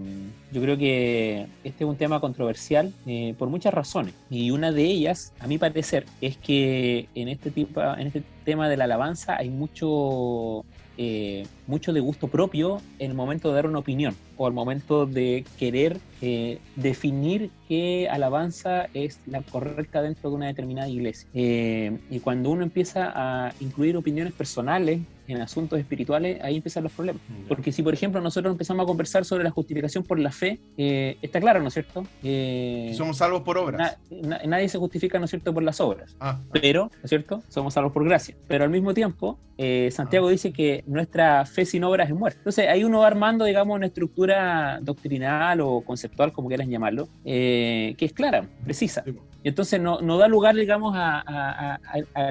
yo creo que este es un tema controversial eh, por muchas razones. Y una de ellas, a mi parecer, es que en este, tipo, este tema de la alabanza hay mucho eh, mucho de gusto propio en el momento de dar una opinión o al momento de querer eh, definir qué alabanza es la correcta dentro de una determinada iglesia. Eh, y cuando uno empieza a incluir opiniones personales en asuntos espirituales, ahí empiezan los problemas. Porque si, por ejemplo, nosotros empezamos a conversar sobre la justificación por la fe, eh, está claro, ¿no es cierto? Eh, Somos salvos por obras. na- na- nadie se justifica, ¿no es cierto?, por las obras Ah, pero, ¿no es cierto? Somos salvos por gracia. Pero al mismo tiempo, eh, Santiago dice que nuestra fe sin obras es muerta. Entonces ahí uno va armando, digamos, una estructura doctrinal o conceptual, como quieras llamarlo, eh, que es clara, precisa. Po. Y entonces no, no da lugar, digamos, a, a- a-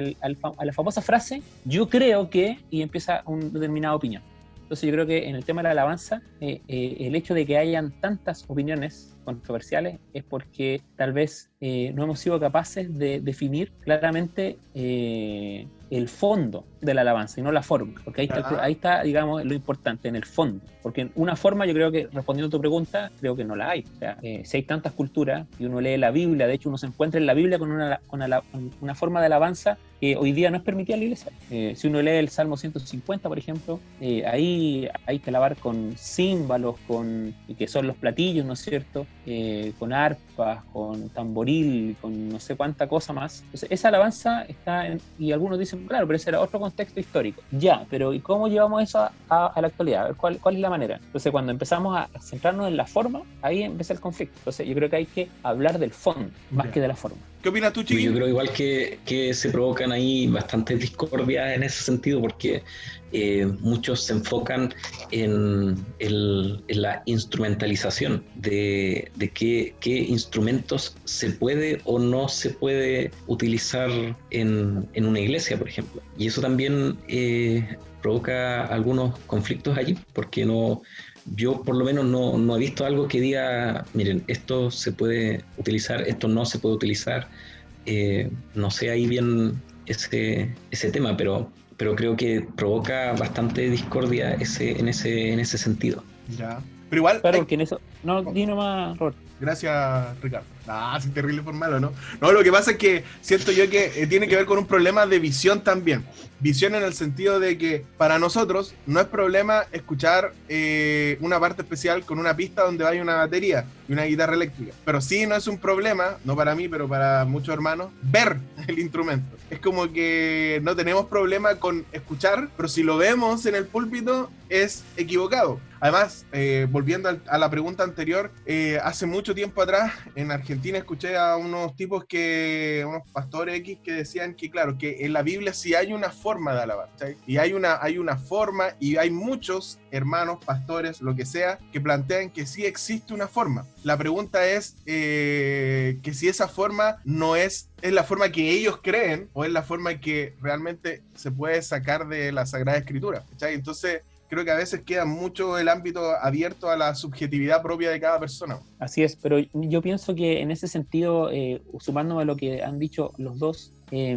a la famosa frase, yo creo que, y empieza una determinada opinión. Entonces yo creo que en el tema de la alabanza, eh, eh, el hecho de que hayan tantas opiniones controversiales es porque tal vez eh, no hemos sido capaces de definir claramente eh, el fondo de la alabanza y no la forma, porque ahí está, Ah. ahí está, digamos, lo importante, en el fondo. Porque en una forma yo creo que, respondiendo a tu pregunta, creo que no la hay. O sea, eh, si hay tantas culturas y uno lee la Biblia, de hecho uno se encuentra en la Biblia con una, con ala- con una forma de alabanza que hoy día no es permitida en la iglesia. Eh, si uno lee el Salmo 150, por ejemplo, eh, ahí hay que alabar con címbalos, con, que son los platillos, ¿no es cierto? Eh, con arpas, con con no sé cuánta cosa más. Entonces, esa alabanza está, en- y algunos dicen, claro, pero ese era otro contexto histórico. Ya, pero ¿y cómo llevamos eso a, a- a la actualidad? A ver, ¿cuál, ¿Cuál es la manera? Entonces, cuando empezamos a centrarnos en la forma, ahí empieza el conflicto. Entonces, yo creo que hay que hablar del fondo, más que de la forma. ¿Qué opinas tú, Yo Chiqui? creo igual que, que se provocan ahí bastantes discordias en ese sentido porque eh, muchos se enfocan en, la instrumentalización de, qué, instrumentos se puede o no se puede utilizar en, una iglesia, por ejemplo. Y eso también eh, provoca algunos conflictos allí porque no... Yo por lo menos no, he visto algo que diga, miren, esto se puede utilizar, esto no se puede utilizar. Eh, no sé ahí bien ese tema, pero, pero creo que provoca bastante discordia ese, en, ese, en ese sentido. Ya. Pero igual, Claro, hay- porque en eso. No, di nomás, Robert. Gracias, Ricardo. Ah, sí, terrible por malo, ¿no? No, lo que pasa es que siento yo que eh, tiene que ver con un problema de visión también. Visión en el sentido de que para nosotros no es problema escuchar eh, una parte especial con una pista donde hay una batería y una guitarra eléctrica. Pero sí no es un problema, no para mí, pero para muchos hermanos, ver el instrumento. Es como que no tenemos problema con escuchar, pero si lo vemos en el púlpito es equivocado. Además, eh, volviendo a la pregunta anterior, eh, hace mucho tiempo atrás en Argentina escuché a unos tipos que, unos pastores X que decían que, claro, que en la Biblia sí hay una forma de alabar, ¿cachai? Y hay una, hay una forma y hay muchos hermanos, pastores, lo que sea, que plantean que sí existe una forma. La pregunta es eh, que si esa forma no es, es la forma que ellos creen o es la forma que realmente se puede sacar de la Sagrada Escritura, ¿cachai? Entonces, creo que a veces queda mucho el ámbito abierto a la subjetividad propia de cada persona. Así es, pero yo pienso que en ese sentido, eh, sumándome a lo que han dicho los dos, eh,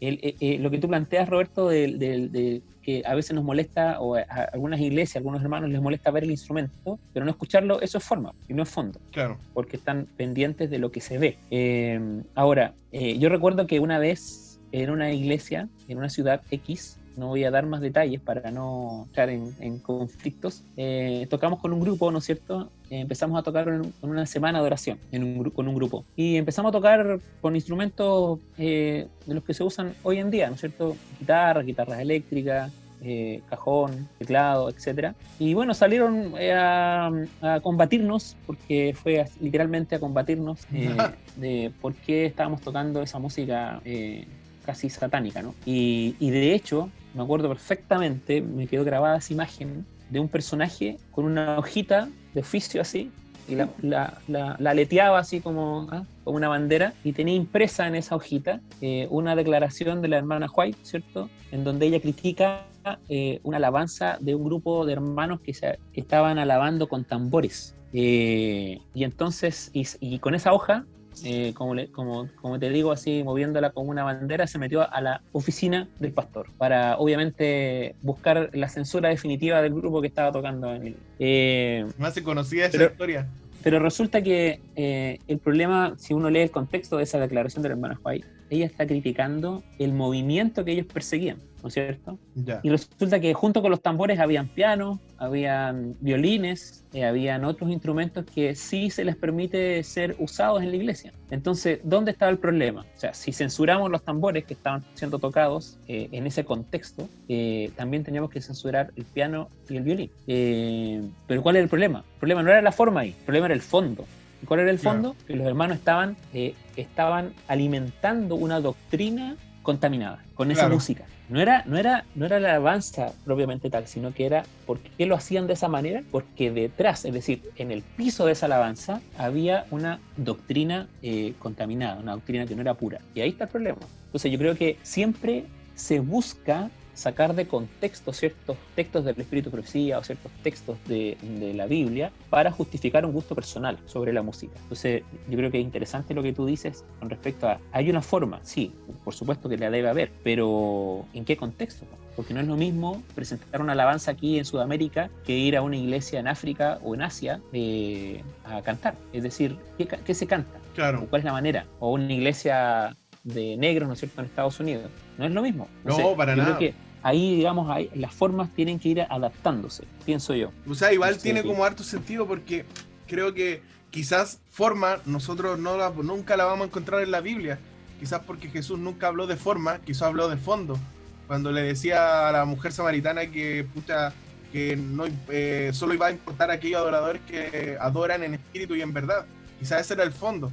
el- eh, eh, lo que tú planteas, Roberto, de, de- de que a veces nos molesta, o a, a algunas iglesias, a algunos hermanos les molesta ver el instrumento, pero no escucharlo, eso es forma y no es fondo Claro. porque están pendientes de lo que se ve. Eh, ahora, eh, yo recuerdo que una vez en una iglesia, en una ciudad X, no voy a dar más detalles para no entrar en, en conflictos, eh, tocamos con un grupo, ¿no es cierto? Eh, empezamos a tocar en, en una semana de oración en un, con un grupo. Y empezamos a tocar con instrumentos eh, de los que se usan hoy en día, ¿no es cierto? Guitarras, guitarras eléctricas, eh, cajón, teclado, etcétera. Y bueno, salieron eh, a, a combatirnos, porque fue as- literalmente a combatirnos eh, de por qué estábamos tocando esa música eh, casi satánica, ¿no? Y, y de hecho, me acuerdo perfectamente, me quedó grabada esa imagen de un personaje con una hojita de oficio así, y la, la, la- aleteaba así como, ah, como una bandera, y tenía impresa en esa hojita eh, una declaración de la hermana White, ¿cierto? En donde ella critica eh, una alabanza de un grupo de hermanos que, se, estaban alabando con tambores. Eh, y entonces, y con esa hoja, eh, como, le- como, como te digo, así moviéndola como una bandera, se metió a la oficina del pastor para, obviamente, buscar la censura definitiva del grupo que estaba tocando. En el, eh, Me hace conocida esa Pero- historia. pero resulta que eh, el problema, si uno lee el contexto de esa declaración de la hermana White, ella está criticando el movimiento que ellos perseguían, ¿no es cierto? Ya. Y resulta que junto con los tambores habían pianos, habían violines, eh, habían otros instrumentos que sí se les permite ser usados en la iglesia. Entonces, ¿dónde estaba el problema? O sea, si censuramos los tambores que estaban siendo tocados eh, en ese contexto, eh, también teníamos que censurar el piano y el violín. Eh, pero ¿cuál era el problema? El problema no era la forma ahí, el problema era el fondo. ¿Y cuál era el fondo? Que los hermanos estaban, eh, estaban alimentando una doctrina contaminada con esa Claro. música. No era, no, era, no era la alabanza propiamente tal, sino que era por qué lo hacían de esa manera, porque detrás, es decir, en el piso de esa alabanza, había una doctrina eh, contaminada, una doctrina que no era pura. Y ahí está el problema. Entonces yo creo que siempre se busca sacar de contexto ciertos textos del Espíritu Profecía o ciertos textos de, de la Biblia para justificar un gusto personal sobre la música. Entonces, yo creo que es interesante lo que tú dices con respecto a, hay una forma, sí, por supuesto que la debe haber, pero ¿en qué contexto? Porque no es lo mismo presentar una alabanza aquí en Sudamérica que ir a una iglesia en África o en Asia eh, a cantar. Es decir, ¿qué, qué se canta? Claro. ¿Cuál es la manera? O una iglesia de negros, ¿no es cierto?, en Estados Unidos. No es lo mismo. No, para nada. Que ahí, digamos, ahí, las formas tienen que ir adaptándose, pienso yo. O sea, igual Sí, tiene sí. como harto sentido porque creo que quizás forma nosotros no la- nunca la vamos a encontrar en la Biblia. Quizás porque Jesús nunca habló de forma, quizás habló de fondo. Cuando le decía a la mujer samaritana que puta, que no eh, solo iba a importar a aquellos adoradores que adoran en espíritu y en verdad. Quizás ese era el fondo.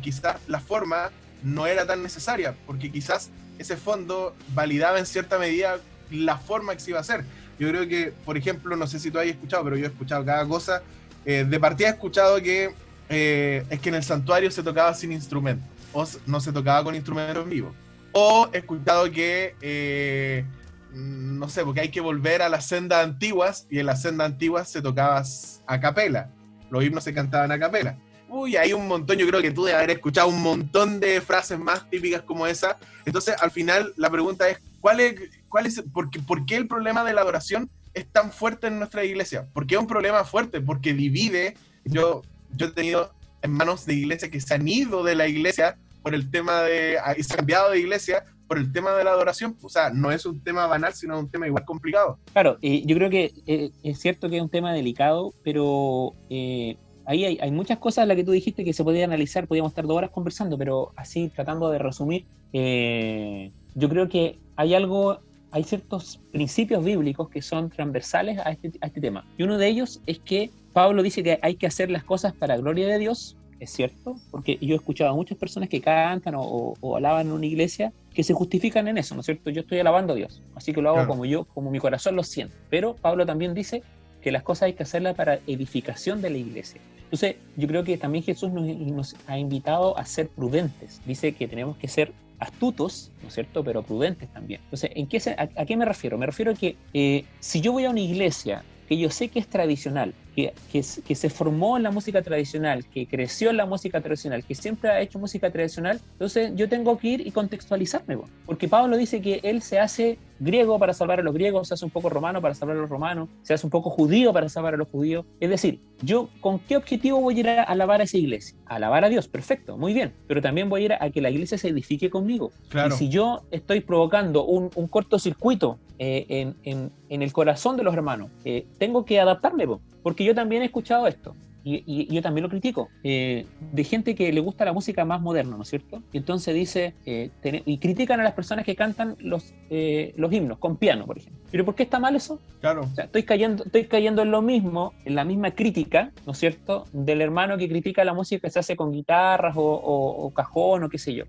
Quizás la forma no era tan necesaria, porque quizás ese fondo validaba en cierta medida la forma que se iba a hacer. Yo creo que, por ejemplo, no sé si tú hayas escuchado, pero yo he escuchado cada cosa. Eh, de partida he escuchado que eh, es que en el santuario se tocaba sin instrumento, o no se tocaba con instrumentos vivos. O he escuchado que, eh, no sé, porque hay que volver a las sendas antiguas y en las sendas antiguas se tocaba a capela. Los himnos se cantaban a capela. Uy, hay un montón, yo creo que tú debes haber escuchado un montón de frases más típicas como esa. Entonces, al final, la pregunta es, ¿cuál es, cuál es por, qué, el problema de la adoración es tan fuerte en nuestra iglesia? ¿Por qué es un problema fuerte? Porque divide. Yo, yo he tenido hermanos de iglesia que se han ido de la iglesia por el tema de, y se han cambiado de iglesia por el tema de la adoración. O sea, no es un tema banal, sino un tema igual complicado. Claro, eh, yo creo que eh, es cierto que es un tema delicado, pero eh, ahí hay, muchas cosas las que tú dijiste que se podía analizar, podíamos estar dos horas conversando, pero así tratando de resumir, eh, yo creo que hay algo, hay ciertos principios bíblicos que son transversales a este, a este tema. Y uno de ellos es que Pablo dice que hay que hacer las cosas para gloria de Dios, es cierto, porque yo he escuchado a muchas personas que cantan o, alaban en una iglesia que se justifican en eso, ¿no es cierto? Yo estoy alabando a Dios, así que lo hago como yo, como mi corazón lo siente. Pero Pablo también dice que las cosas hay que hacerlas para edificación de la iglesia. Entonces, yo creo que también Jesús nos, ha invitado a ser prudentes. Dice que tenemos que ser astutos, ¿no es cierto?, pero prudentes también. Entonces, ¿en qué a, qué me refiero? Me refiero a que eh, si yo voy a una iglesia que yo sé que es tradicional, que, que, que, se formó en la música tradicional, que creció en la música tradicional, que siempre ha hecho música tradicional, entonces yo tengo que ir y contextualizarme. Porque Pablo dice que él se hace griego para salvar a los griegos, se hace un poco romano para salvar a los romanos, se hace un poco judío para salvar a los judíos. Es decir, yo con qué objetivo voy a ir a alabar a esa iglesia? A alabar a Dios, perfecto, muy bien, pero también voy a ir a que la iglesia se edifique conmigo. Y si yo estoy provocando un, cortocircuito eh, en, en, en, el corazón de los hermanos, eh, tengo que adaptarme, porque yo también he escuchado esto y, yo también lo critico, eh, de gente que le gusta la música más moderna, ¿no es cierto? Y entonces dice, eh, y critican a las personas que cantan los, eh, los himnos con piano, por ejemplo. ¿Pero por qué está mal eso? Claro. O sea, estoy cayendo, estoy cayendo en lo mismo, en la misma crítica, ¿no es cierto?, del hermano que critica la música que se hace con guitarras o, o cajón o qué sé yo.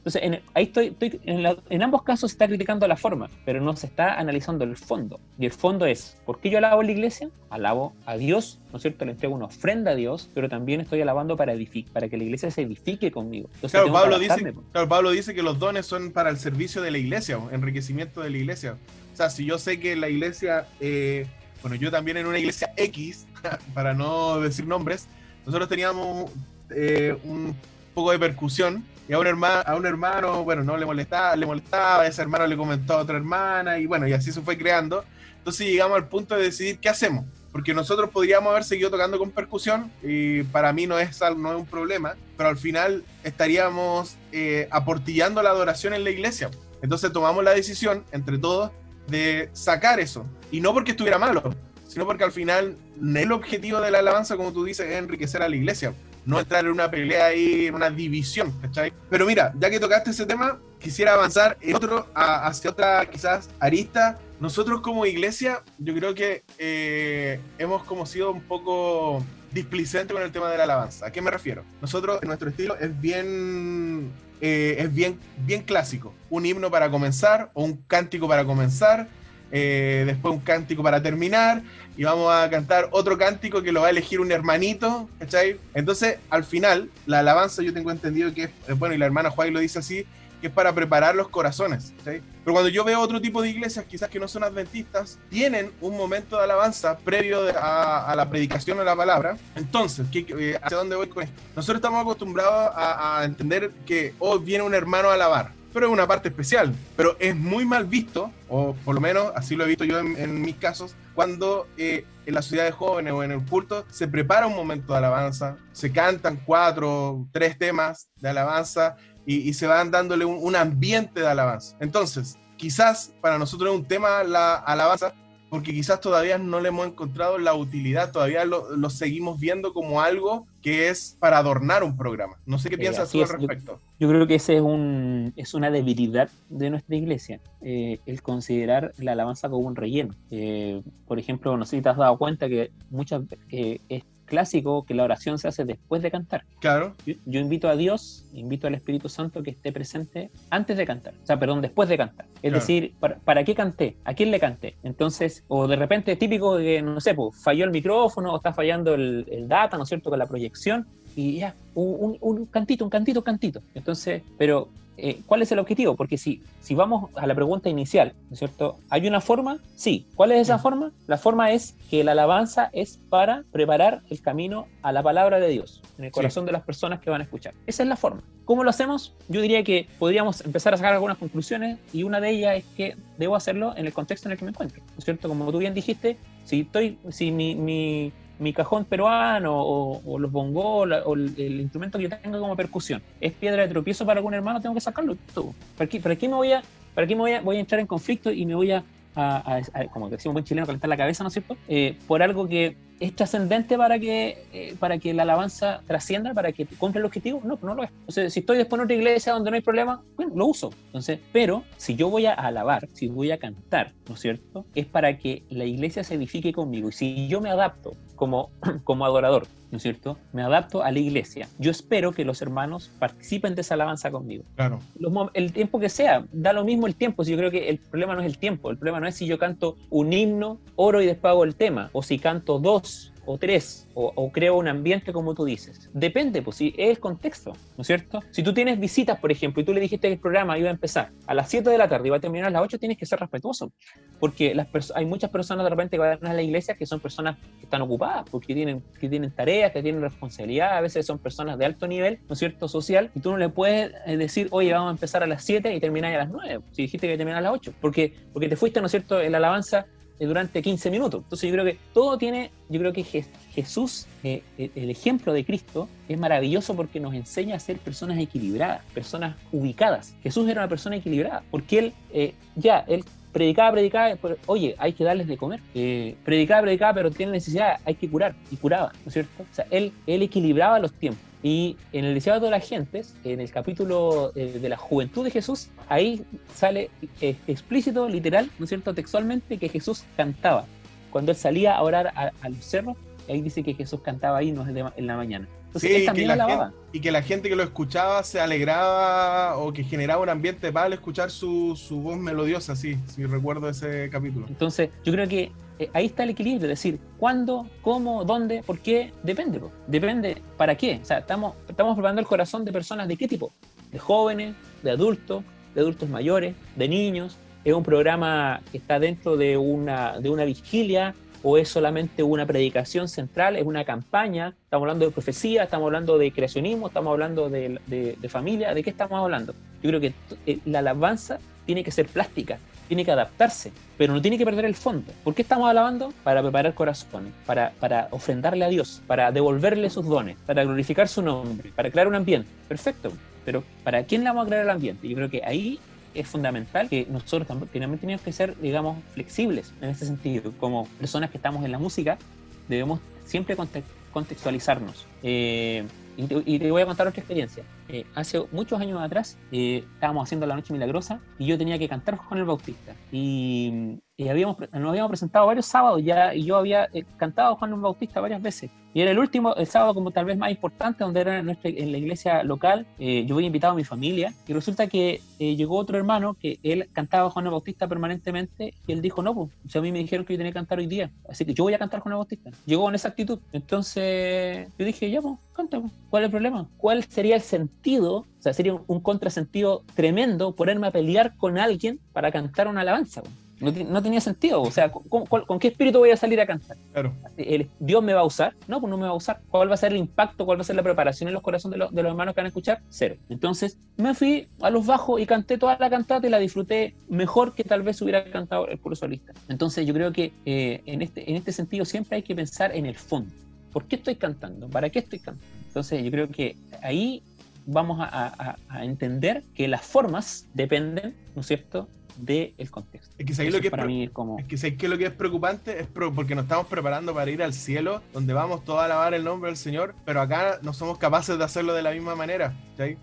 Entonces, en, ahí estoy, en, ambos casos se está criticando la forma, pero no se está analizando el fondo. Y el fondo es, ¿por qué yo alabo en la iglesia? Alabo a Dios, ¿no es cierto? Le entrego una ofrenda a Dios, pero también estoy alabando para, para que la iglesia se edifique conmigo. claro, Pablo dice, claro, Pablo dice que los dones son para el servicio de la iglesia, enriquecimiento de la iglesia. O sea, si yo sé que la iglesia, eh, bueno, yo también en una iglesia X, para no decir nombres, nosotros teníamos eh, un poco de percusión y a un hermano, a un hermano, bueno, no le molestaba, le molestaba, ese hermano le comentó a otra hermana, y bueno, y así se fue creando. Entonces llegamos al punto de decidir qué hacemos, porque nosotros podríamos haber seguido tocando con percusión, y para mí no es, no es un problema, pero al final estaríamos eh, aportillando la adoración en la iglesia. Entonces tomamos la decisión, entre todos, de sacar eso. Y no porque estuviera malo, sino porque al final el objetivo de la alabanza, como tú dices, es enriquecer a la iglesia no entrar en una pelea ahí, en una división, ¿cachai? Pero mira, ya que tocaste ese tema, quisiera avanzar en otro, hacia otra quizás arista. Nosotros como iglesia, yo creo que eh, hemos como sido un poco displicentes con el tema de la alabanza. ¿A qué me refiero? Nosotros, nuestro estilo es bien, eh, es bien, bien clásico. Un himno para comenzar o un cántico para comenzar eh, después un cántico para terminar, y vamos a cantar otro cántico que lo va a elegir un hermanito, ¿cachai? Entonces, al final, la alabanza yo tengo entendido que es, bueno, y la hermana Juan lo dice así, que es para preparar los corazones. Pero cuando yo veo otro tipo de iglesias, quizás que no son adventistas, tienen un momento de alabanza previo a, la predicación de la palabra. Entonces, ¿qué, eh, ¿hacia dónde voy con esto? Nosotros estamos acostumbrados a, a entender que hoy oh, viene un hermano a alabar pero es una parte especial. Pero es muy mal visto, o por lo menos así lo he visto yo en, mis casos, cuando eh, en la ciudad de jóvenes o en el culto se prepara un momento de alabanza, se cantan cuatro, tres temas de alabanza y, se van dándole un, un, ambiente de alabanza. Entonces, quizás para nosotros es un tema la alabanza, porque quizás todavía no le hemos encontrado la utilidad, todavía lo, seguimos viendo como algo que es para adornar un programa. No sé qué piensas tú al respecto. Yo, creo que ese es, un, es una debilidad de nuestra iglesia, eh, el considerar la alabanza como un relleno. Eh, por ejemplo, no sé si te has dado cuenta que muchas eh, es clásico que la oración se hace después de cantar. Claro. Yo, yo invito a Dios, invito al Espíritu Santo que esté presente antes de cantar, o sea, perdón, después de cantar. Es Claro. decir, ¿para, para qué canté? ¿A quién le canté? Entonces, o de repente es típico que, no sé, pues, falló el micrófono o está fallando el, el data, ¿no es cierto?, con la proyección y ya, un, un- un cantito, un cantito, un cantito. Entonces, pero eh, ¿cuál es el objetivo? Porque si, si vamos a la pregunta inicial, ¿no es cierto? ¿Hay una forma? Sí. ¿Cuál es esa Sí. forma? La forma es que la alabanza es para preparar el camino a la palabra de Dios en el Sí. corazón de las personas que van a escuchar. Esa es la forma. ¿Cómo lo hacemos? Yo diría que podríamos empezar a sacar algunas conclusiones y una de ellas es que debo hacerlo en el contexto en el que me encuentro. ¿No es cierto? Como tú bien dijiste, si estoy, si mi, mi, mi cajón peruano o, los bongos o el, instrumento que yo tengo como percusión es piedra de tropiezo para algún hermano, tengo que sacarlo. Tú. ¿Para qué, para qué me voy a, para qué me voy a, voy a entrar en conflicto y me voy a- a- a- como decimos buen chileno, calentar la cabeza, ¿no es cierto? Eh, por algo que es trascendente para que, eh, para que la alabanza trascienda, para que cumpla el objetivo. No, no lo es. Entonces, si estoy después en otra iglesia donde no hay problema, bueno, lo uso. Entonces, pero si yo voy a alabar, si voy a cantar, ¿no es cierto? Es para que la iglesia se edifique conmigo. Y si yo me adapto como, como adorador, ¿no es cierto? Me adapto a la iglesia. Yo espero que los hermanos participen de esa alabanza conmigo Claro. los el tiempo que sea, da lo mismo el tiempo. Si yo creo que el problema no es el tiempo, el problema no es si yo canto un himno, oro y después hago el tema, o si canto dos o tres, o, creo un ambiente como tú dices. Depende, pues si es contexto, ¿no es cierto? Si tú tienes visitas, por ejemplo, y tú le dijiste que el programa iba a empezar a las 7 de la tarde y va a terminar a las 8, tienes que ser respetuoso, porque hay muchas personas de repente que van a la iglesia que son personas que están ocupadas, porque tienen, tienen tareas, que tienen responsabilidad, a veces son personas de alto nivel, ¿no es cierto?, social, y tú no le puedes eh, decir, oye, vamos a empezar a las 7 y terminar a las 9, si dijiste que terminar a las 8, porque, porque te fuiste, ¿no es cierto?, en la alabanza durante 15 minutos. Entonces yo creo que todo tiene, yo creo que Je- Jesús, eh, eh, el ejemplo de Cristo, es maravilloso porque nos enseña a ser personas equilibradas, personas ubicadas. Jesús era una persona equilibrada, porque él, eh, ya, él predicaba, predicaba, oye, hay que darles de comer. Eh, predicaba, predicaba, pero tiene necesidad, hay que curar, y curaba, ¿no es cierto? O sea, él, él equilibraba los tiempos. Y en el Deseado de las Gentes, en el capítulo eh, de la juventud de Jesús, ahí sale eh, explícito, literal, ¿no es cierto?, textualmente, que Jesús cantaba. Cuando él salía a orar a, a los cerros, ahí dice que Jesús cantaba ahí no de en la mañana. Entonces Sí, él también la alababa. gente- y que la gente que lo escuchaba se alegraba o que generaba un ambiente al escuchar su, su voz melodiosa, sí, sí recuerdo ese capítulo. Entonces, yo creo que eh, ahí está el equilibrio, es decir, cuándo, cómo, dónde, por qué, depende. Depende para qué. O sea, estamos, estamos preparando el corazón de personas de qué tipo? De jóvenes, de adultos, de adultos mayores, de niños. ¿Es un programa que está dentro de una, de una vigilia o es solamente una predicación central? ¿Es una campaña? ¿Estamos hablando de profecía? ¿Estamos hablando de creacionismo? ¿Estamos hablando de, de- de familia? ¿De qué estamos hablando? Yo creo que eh, la alabanza tiene que ser plástica, tiene que adaptarse, pero no tiene que perder el fondo. ¿Por qué estamos alabando? Para preparar corazones, para, para ofrendarle a Dios, para devolverle sus dones, para glorificar su nombre, para crear un ambiente. Perfecto, pero ¿para quién le vamos a crear el ambiente? Yo creo que ahí es fundamental que nosotros tam- también tenemos que ser, digamos, flexibles en ese sentido. Como personas que estamos en la música, debemos siempre conte- contextualizarnos. Eh, y, y te voy a contar otra experiencia. Eh, hace muchos años atrás eh, estábamos haciendo la Noche Milagrosa y yo tenía que cantar con el Bautista. Y, y habíamos, nos habíamos presentado varios sábados ya y yo había eh, cantado Juan Bautista varias veces. Y era el último, el sábado como tal vez más importante, donde era nuestra, en la iglesia local. Eh, yo había invitado a mi familia y resulta que eh, llegó otro hermano que él cantaba Juan Bautista permanentemente y él dijo, no, pues, si a mí me dijeron que yo tenía que cantar hoy día, así que yo voy a cantar Juan Bautista. Llegó con esa actitud. Entonces yo dije, ya, pues, canta, pues. ¿cuál es el problema? ¿Cuál sería el sentido? O sea, sería un, un contrasentido tremendo ponerme a pelear con alguien para cantar una alabanza. pues. No, no tenía sentido. O sea, ¿con, con- con qué espíritu voy a salir a cantar? Claro. el- Dios me va a usar, no, pues no me va a usar. ¿Cuál va a ser el impacto? ¿Cuál va a ser la preparación en los corazones de los, de los hermanos que van a escuchar? Cero. Entonces me fui a los bajos y canté toda la cantata y la disfruté mejor que tal vez hubiera cantado el puro solista. Entonces yo creo que eh, en, este, en este sentido siempre hay que pensar en el fondo. ¿Por qué estoy cantando? ¿Para qué estoy cantando? Entonces yo creo que ahí vamos a, a- a entender que las formas dependen, ¿no es cierto?, del contexto. Es que ahí lo que es para pro- mí es como... Es que sé que lo que es preocupante es porque nos estamos preparando para ir al cielo, donde vamos todos a alabar el nombre del Señor, pero acá no somos capaces de hacerlo de la misma manera. ¿sí?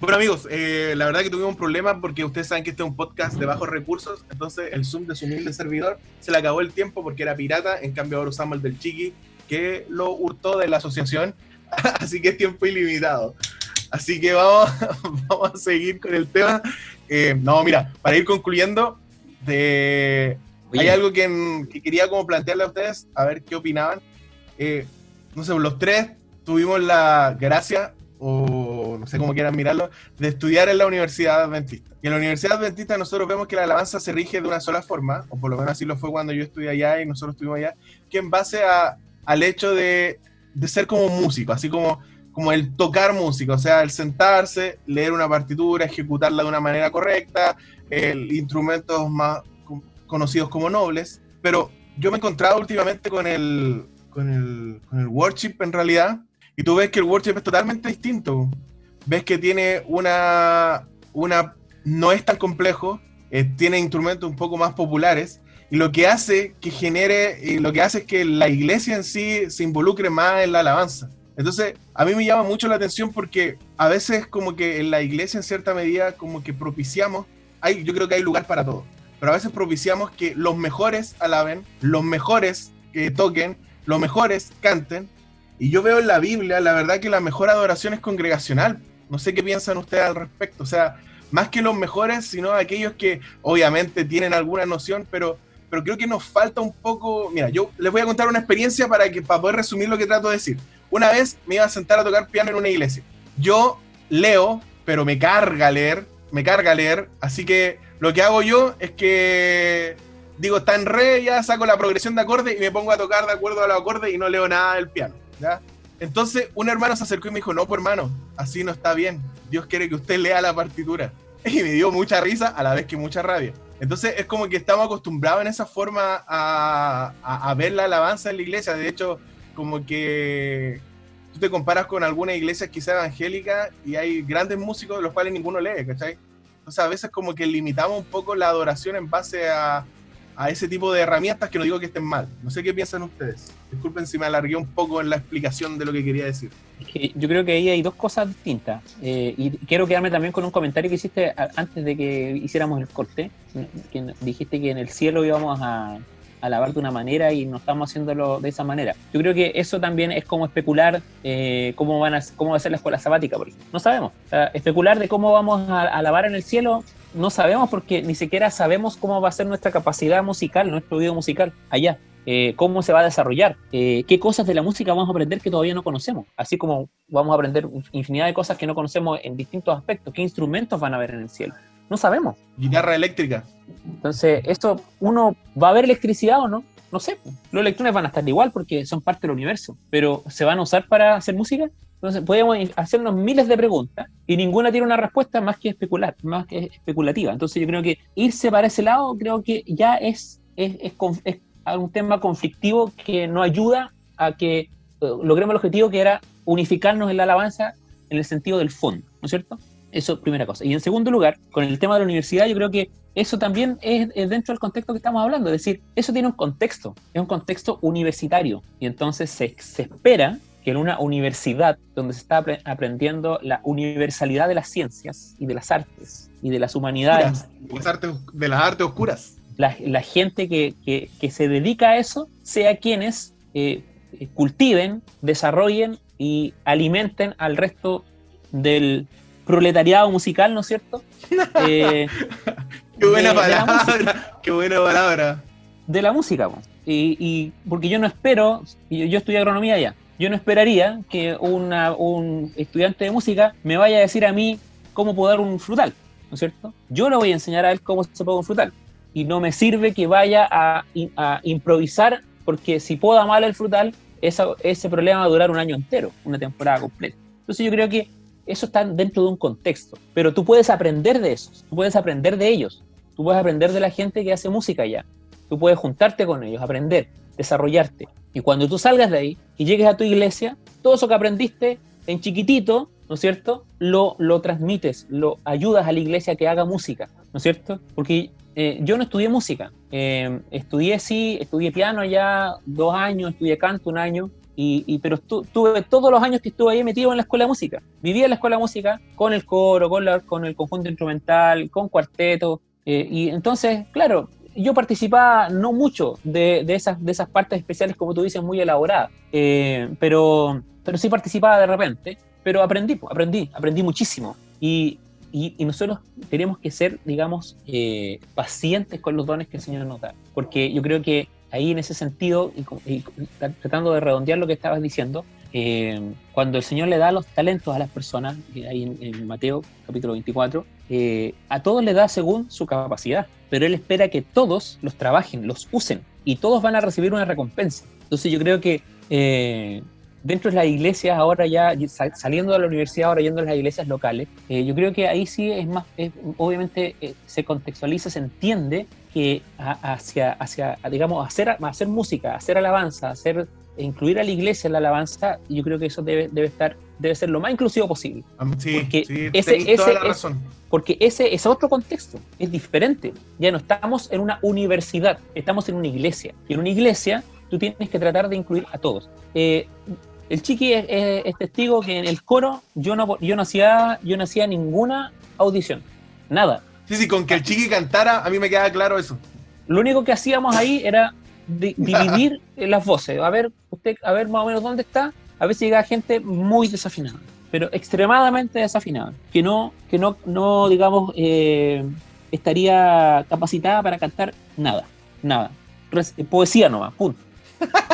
Bueno amigos, eh, la verdad que tuvimos un problema porque ustedes saben que este es un podcast de bajos recursos, entonces el Zoom de su humilde servidor se le acabó el tiempo porque era pirata, en cambio ahora usamos el del Chiqui, que lo hurtó de la asociación, así que es tiempo ilimitado. Así que vamos, vamos a seguir con el tema. Eh, no, mira, para ir concluyendo, de, hay algo que, que, quería como plantearle a ustedes, a ver qué opinaban. Eh, no sé, los tres tuvimos la gracia, o no sé cómo quieran mirarlo, de estudiar en la Universidad Adventista. Y en la Universidad Adventista nosotros vemos que la alabanza se rige de una sola forma, o por lo menos así lo fue cuando yo estudié allá y nosotros estuvimos allá, que en base a, al hecho de, de ser como músico, así como como el tocar música, o sea, el sentarse, leer una partitura, ejecutarla de una manera correcta, el, instrumentos más conocidos como nobles, pero yo me he encontrado últimamente con el, con el, worship en realidad, y tú ves que el worship es totalmente distinto, ves que tiene una, una no es tan complejo, eh, tiene instrumentos un poco más populares, y lo que hace que genere, y lo que hace es que la iglesia en sí se involucre más en la alabanza. Entonces, a mí me llama mucho la atención porque a veces como que en la iglesia en cierta medida como que propiciamos, hay, yo creo que hay lugar para todo, pero a veces propiciamos que los mejores alaben, los mejores que toquen, los mejores canten. Y yo veo en la Biblia, la verdad que la mejor adoración es congregacional. No sé qué piensan ustedes al respecto. O sea, más que los mejores, sino aquellos que obviamente tienen alguna noción, pero, pero creo que nos falta un poco. Mira, yo les voy a contar una experiencia para, que, para poder resumir lo que trato de decir. Una vez me iba a sentar a tocar piano en una iglesia. Yo leo, pero me carga leer, me carga leer, así que lo que hago yo es que digo, está en re, ya saco la progresión de acordes y me pongo a tocar de acuerdo a los acordes y no leo nada del piano, ¿ya? Entonces un hermano se acercó y me dijo, no, pues hermano, así no está bien. Dios quiere que usted lea la partitura. Y me dio mucha risa a la vez que mucha rabia. Entonces es como que estamos acostumbrados en esa forma a, a ver la alabanza en la iglesia. De hecho, como que tú te comparas con alguna iglesia quizá evangélica y hay grandes músicos de los cuales ninguno lee, ¿cachai? Entonces a veces como que limitamos un poco la adoración en base a, a ese tipo de herramientas que no digo que estén mal. No sé qué piensan ustedes. Disculpen si me alargué un poco en la explicación de lo que quería decir. yo creo que ahí hay dos cosas distintas. Eh, y quiero quedarme también con un comentario que hiciste antes de que hiciéramos el corte. Dijiste que en el cielo íbamos a, alabar de una manera y no estamos haciéndolo de esa manera. Yo creo que eso también es como especular eh, cómo, van a, cómo va a ser la escuela sabática, por ejemplo. No sabemos. especular de cómo vamos a alabar en el cielo, no sabemos porque ni siquiera sabemos cómo va a ser nuestra capacidad musical, nuestro oído musical allá. Eh, cómo se va a desarrollar, eh, qué cosas de la música vamos a aprender que todavía no conocemos, así como vamos a aprender infinidad de cosas que no conocemos en distintos aspectos, qué instrumentos van a haber en el cielo. No sabemos. Guitarra eléctrica. Entonces, esto, uno, ¿va a haber electricidad o no? No sé. Los electrones van a estar igual porque son parte del universo, pero ¿se van a usar para hacer música? Entonces, podemos hacernos miles de preguntas y ninguna tiene una respuesta más que especular, más que especulativa. Entonces, yo creo que irse para ese lado, creo que ya es, es, es, es un tema conflictivo que no ayuda a que eh, logremos el objetivo que era unificarnos en la alabanza en el sentido del fondo, ¿no es cierto? Eso, primera cosa. Y en segundo lugar, con el tema de la universidad, yo creo que eso también es, dentro del contexto que estamos hablando. Es decir, eso tiene un contexto, es un contexto universitario. Y entonces se, espera que en una universidad donde se está aprendiendo la universalidad de las ciencias y de las artes y de las humanidades. de las artes oscuras. La, gente que, se dedica a eso sea quienes eh, cultiven, desarrollen y alimenten al resto del, proletariado musical, ¿no es cierto? Eh, qué buena palabra, qué buena palabra. De la música, y, porque yo no espero, yo, yo estudié agronomía ya, yo no esperaría que un estudiante de música me vaya a decir a mí cómo puedo dar un frutal, ¿no es cierto? Yo le voy a enseñar a él cómo se puede un frutal. Y no me sirve que vaya a, improvisar, porque si puedo mal el frutal, ese problema va a durar un año entero, una temporada completa. Entonces yo creo que eso está dentro de un contexto, pero tú puedes aprender de esos, tú puedes aprender de ellos, tú puedes aprender de la gente que hace música ya, tú puedes juntarte con ellos, aprender, desarrollarte. Y cuando tú salgas de ahí y llegues a tu iglesia, todo eso que aprendiste en chiquitito, ¿no es cierto? Lo, lo transmites, lo ayudas a la iglesia que haga música, ¿no es cierto? Porque eh, yo no estudié música, eh, estudié sí, estudié piano ya dos años, estudié canto un año, y, pero tuve todos los años que estuve ahí metido en la escuela de música. Vivía en la escuela de música con el coro, con, la, con el conjunto instrumental, con cuarteto. Eh, y entonces, claro, yo participaba no mucho de, de, esas, de esas partes especiales, como tú dices, muy elaboradas, eh, pero, pero sí participaba de repente, pero aprendí, aprendí, aprendí muchísimo. Y, y, y nosotros tenemos que ser, digamos, eh, pacientes con los dones que el Señor nos da, porque yo creo que ahí en ese sentido, y, y tratando de redondear lo que estabas diciendo, eh, cuando el Señor le da los talentos a las personas, ahí en, Mateo capítulo 24, eh, a todos le da según su capacidad, pero Él espera que todos los trabajen, los usen, y todos van a recibir una recompensa. Entonces yo creo que eh, dentro de las iglesias, ahora ya saliendo de la universidad, ahora yendo a las iglesias locales, eh, yo creo que ahí sí es más, obviamente eh, se contextualiza, se entiende que a, hacia, hacia, digamos, hacer, hacer música, hacer alabanza, hacer incluir a la iglesia en la alabanza, yo creo que eso debe, debe estar debe ser lo más inclusivo posible. Sí, porque sí, ese, ese toda la es- porque ese es otro contexto, es diferente. Ya no estamos en una universidad, estamos en una iglesia. Y en una iglesia tú tienes que tratar de incluir a todos. Eh, el chiqui es, es- es testigo que en el coro yo no, yo no hacía, yo no hacía ninguna audición, nada. Sí, sí, con que el chiqui cantara, a mí me queda claro eso. Lo único que hacíamos ahí era di- dividir las voces. A ver, usted, a ver más o menos dónde está. A veces llegaba gente muy desafinada, pero extremadamente desafinada, que no, que no, no digamos, eh, estaría capacitada para cantar nada, nada. Poesía nomás, punto.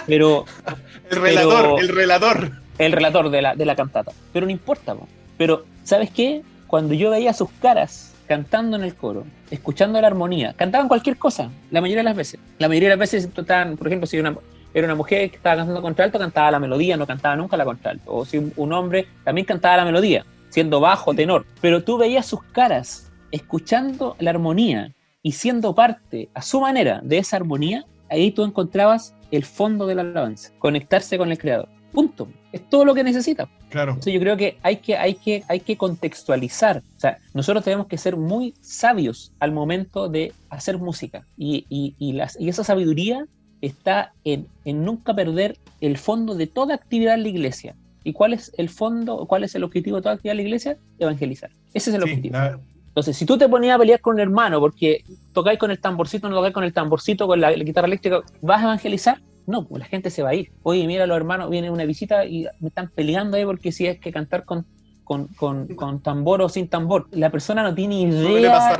Pero El relator, Pero- el relator. el relator de la, de la cantata. Pero no importa, po. pero ¿sabes qué? Cuando yo veía sus caras cantando en el coro, escuchando la armonía, cantaban cualquier cosa, la mayoría de las veces. La mayoría de las veces estaban, por ejemplo, si una, era una mujer que estaba cantando contralto, cantaba la melodía, no cantaba nunca la contralto. O si un, hombre también cantaba la melodía, siendo bajo, tenor. Pero tú veías sus caras escuchando la armonía y siendo parte a su manera de esa armonía, ahí tú encontrabas el fondo de la alabanza, conectarse con el creador. Punto. Es todo lo que necesita. Claro. Entonces yo creo que hay que, hay que, hay que contextualizar. O sea, nosotros tenemos que ser muy sabios al momento de hacer música. Y, y, y, las, y esa sabiduría está en, en nunca perder el fondo de toda actividad en la iglesia. ¿Y cuál es el fondo, cuál es el objetivo de toda actividad en la iglesia? Evangelizar. Ese es el Sí, objetivo. la- Entonces, si tú te ponías a pelear con un hermano porque tocáis con el tamborcito, no tocáis con el tamborcito, con la, la guitarra eléctrica, ¿vas a evangelizar? No, pues la gente se va a ir. Oye, mira, los hermanos vienen una visita y me están peleando ahí porque si es que cantar con, con, con, con tambor o sin tambor. La persona no tiene idea,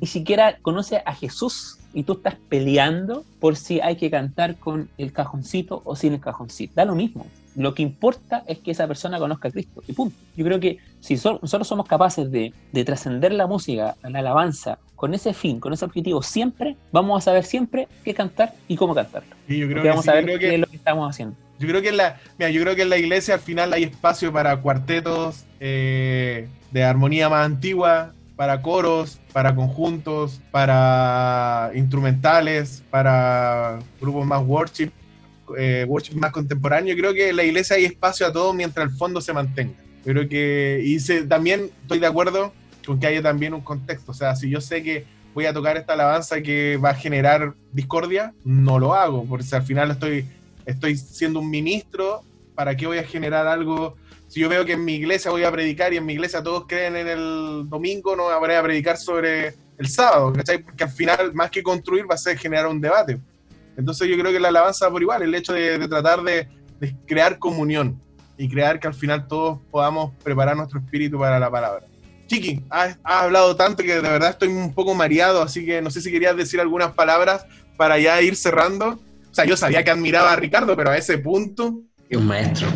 ni siquiera conoce a Jesús y tú estás peleando por si hay que cantar con el cajoncito o sin el cajoncito. Da lo mismo. Lo que importa es que esa persona conozca a Cristo y punto. Yo creo que si so- nosotros somos capaces de, de trascender la música, la alabanza, con ese fin, con ese objetivo, siempre vamos a saber siempre qué cantar y cómo cantarlo. Sí, yo creo Porque que vamos sí, a ver qué que- es lo que estamos haciendo. Yo creo que en la, mira, yo creo que en la iglesia al final hay espacio para cuartetos eh, de armonía más antigua, para coros, para conjuntos, para instrumentales, para grupos más worship, eh, worship más contemporáneo. Creo que en la iglesia hay espacio a todo mientras el fondo se mantenga. Yo creo que, y también estoy de acuerdo con que haya también un contexto. O sea, si yo sé que voy a tocar esta alabanza que va a generar discordia, no lo hago, porque si al final estoy estoy siendo un ministro, ¿para qué voy a generar algo? Si yo veo que en mi iglesia voy a predicar y en mi iglesia todos creen en el domingo, no voy a predicar sobre el sábado, ¿cachai? Porque al final, más que construir, va a ser generar un debate. Entonces yo creo que la alabanza por igual, el hecho de, de tratar de, de crear comunión y crear que al final todos podamos preparar nuestro espíritu para la palabra. Chiqui, has, has hablado tanto que de verdad estoy un poco mareado, así que no sé si querías decir algunas palabras para ya ir cerrando. O sea, yo sabía que admiraba a Ricardo, pero a ese punto. Es un maestro.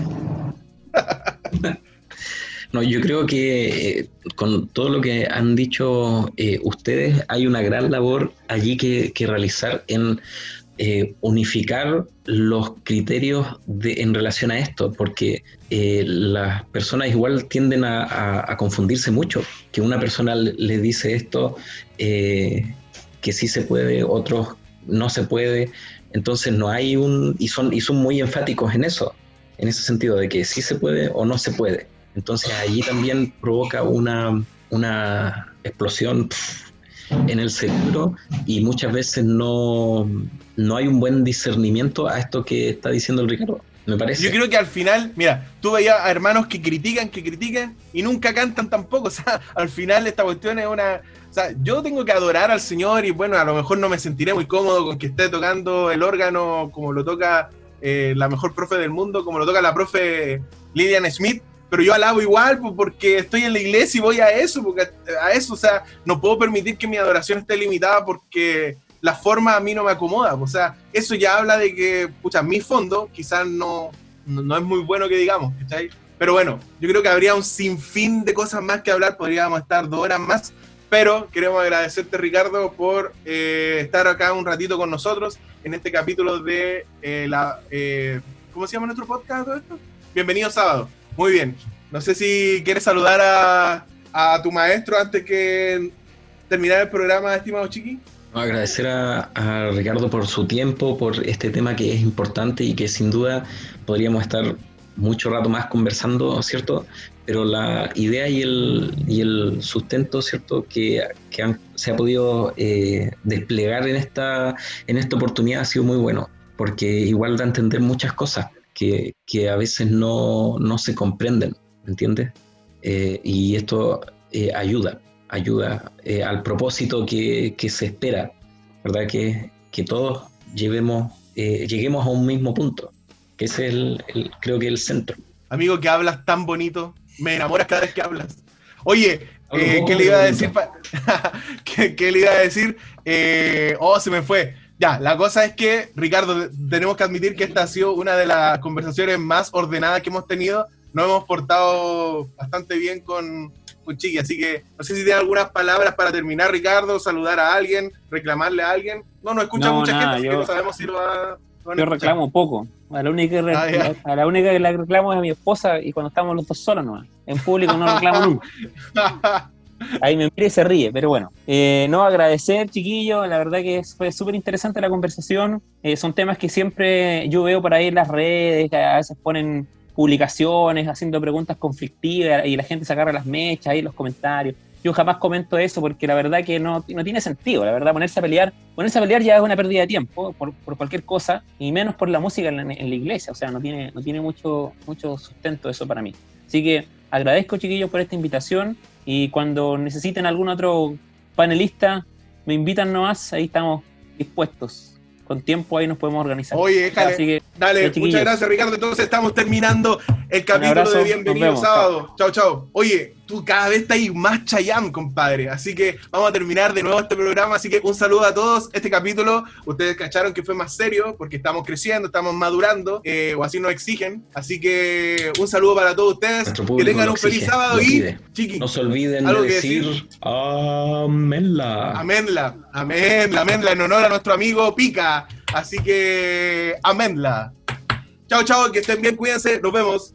No, yo creo que eh, con todo lo que han dicho eh, ustedes, hay una gran labor allí que, que realizar en eh, unificar los criterios en relación a esto, porque eh, las personas igual tienden a, confundirse mucho, que una persona le, dice esto, eh, que sí se puede, otros no se puede, entonces no hay un, y son, y son muy enfáticos en eso, en ese sentido de que sí se puede o no se puede. Entonces allí también provoca una, una explosión en el cerebro y muchas veces no, no hay un buen discernimiento a esto que está diciendo el Ricardo. Me parece. Yo creo que al final, mira, tú veías a hermanos que critican, que critican y nunca cantan tampoco. O sea, al final esta cuestión es una. O sea, yo tengo que adorar al Señor y bueno, a lo mejor no me sentiré muy cómodo con que esté tocando el órgano como lo toca eh, la mejor profe del mundo, como lo toca la profe Lilian Smith, pero yo alabo igual pues, porque estoy en la iglesia y voy a eso, porque a eso, o sea, no puedo permitir que mi adoración esté limitada porque la forma a mí no me acomoda. O sea, eso ya habla de que, pucha, mi fondo quizás no, no, es muy bueno que digamos, ¿cachai? Pero bueno, yo creo que habría un sinfín de cosas más que hablar, podríamos estar dos horas más, pero queremos agradecerte, Ricardo, por eh, estar acá un ratito con nosotros en este capítulo de eh, la... Eh, ¿Cómo se llama nuestro podcast? Bienvenido sábado. Muy bien. No sé si quieres saludar a, a tu maestro antes que terminar el programa, estimado Chiqui. Agradecer a, Ricardo por su tiempo, por este tema que es importante y que sin duda podríamos estar mucho rato más conversando, ¿cierto? Pero la idea y el, y el sustento, ¿cierto?, que, se ha podido eh, desplegar en esta, en esta oportunidad ha sido muy bueno, porque igual da a entender muchas cosas que, a veces no, se comprenden, ¿entiendes? Eh, y esto eh, ayuda ayuda eh, al propósito que, se espera, ¿verdad? Que, todos llevemos, lleguemos a un mismo punto, que es el, creo que el centro. Amigo, que hablas tan bonito, me enamoras cada vez que hablas. Oye, eh, ¿qué le iba a decir? ¿Qué, le iba a decir? oh, se me fue. Ya, la cosa es que, Ricardo, tenemos que admitir que esta ha sido una de las conversaciones más ordenadas que hemos tenido. Nos hemos portado bastante bien con, un chiqui. Así que no sé si tiene algunas palabras para terminar, Ricardo, saludar a alguien, reclamarle a alguien. No, no escucha mucha gente, así que no sabemos si lo va. yo reclamo poco. A la, única que ah, a la única que la reclamo es a mi esposa y cuando estamos los dos solos nomás. En público no reclamo nunca. Ahí me mira y se ríe, pero bueno. Eh, no, agradecer, chiquillo. La verdad que fue súper interesante la conversación. Eh, son temas que siempre yo veo por ahí en las redes, que a veces ponen publicaciones haciendo preguntas conflictivas y la gente se agarra las mechas ahí los comentarios. Yo jamás comento eso porque la verdad que no, no tiene sentido, la verdad, ponerse a pelear, ponerse a pelear ya es una pérdida de tiempo por, por cualquier cosa y menos por la música en la, en la, iglesia, o sea, no tiene, no tiene mucho, mucho sustento eso para mí. Así que agradezco chiquillos por esta invitación y cuando necesiten algún otro panelista, me invitan nomás, ahí estamos dispuestos con tiempo ahí nos podemos organizar. Oye, déjale, dale, muchas gracias Ricardo. Entonces estamos terminando el capítulo de Bienvenido Sábado. Chao, chao. Oye, tú cada vez estás más chayam, compadre. Así que vamos a terminar de nuevo este programa. Así que un saludo a todos. Este capítulo, ustedes cacharon que fue más serio porque estamos creciendo, estamos madurando, eh, o así nos exigen. Así que un saludo para todos ustedes. Que tengan un feliz sábado y, chiqui, no se olviden de decir, amenla. Amenla, amenla, amenla, en honor a nuestro amigo Pica. Así que, amenla. Chao, chao, que estén bien, cuídense, nos vemos.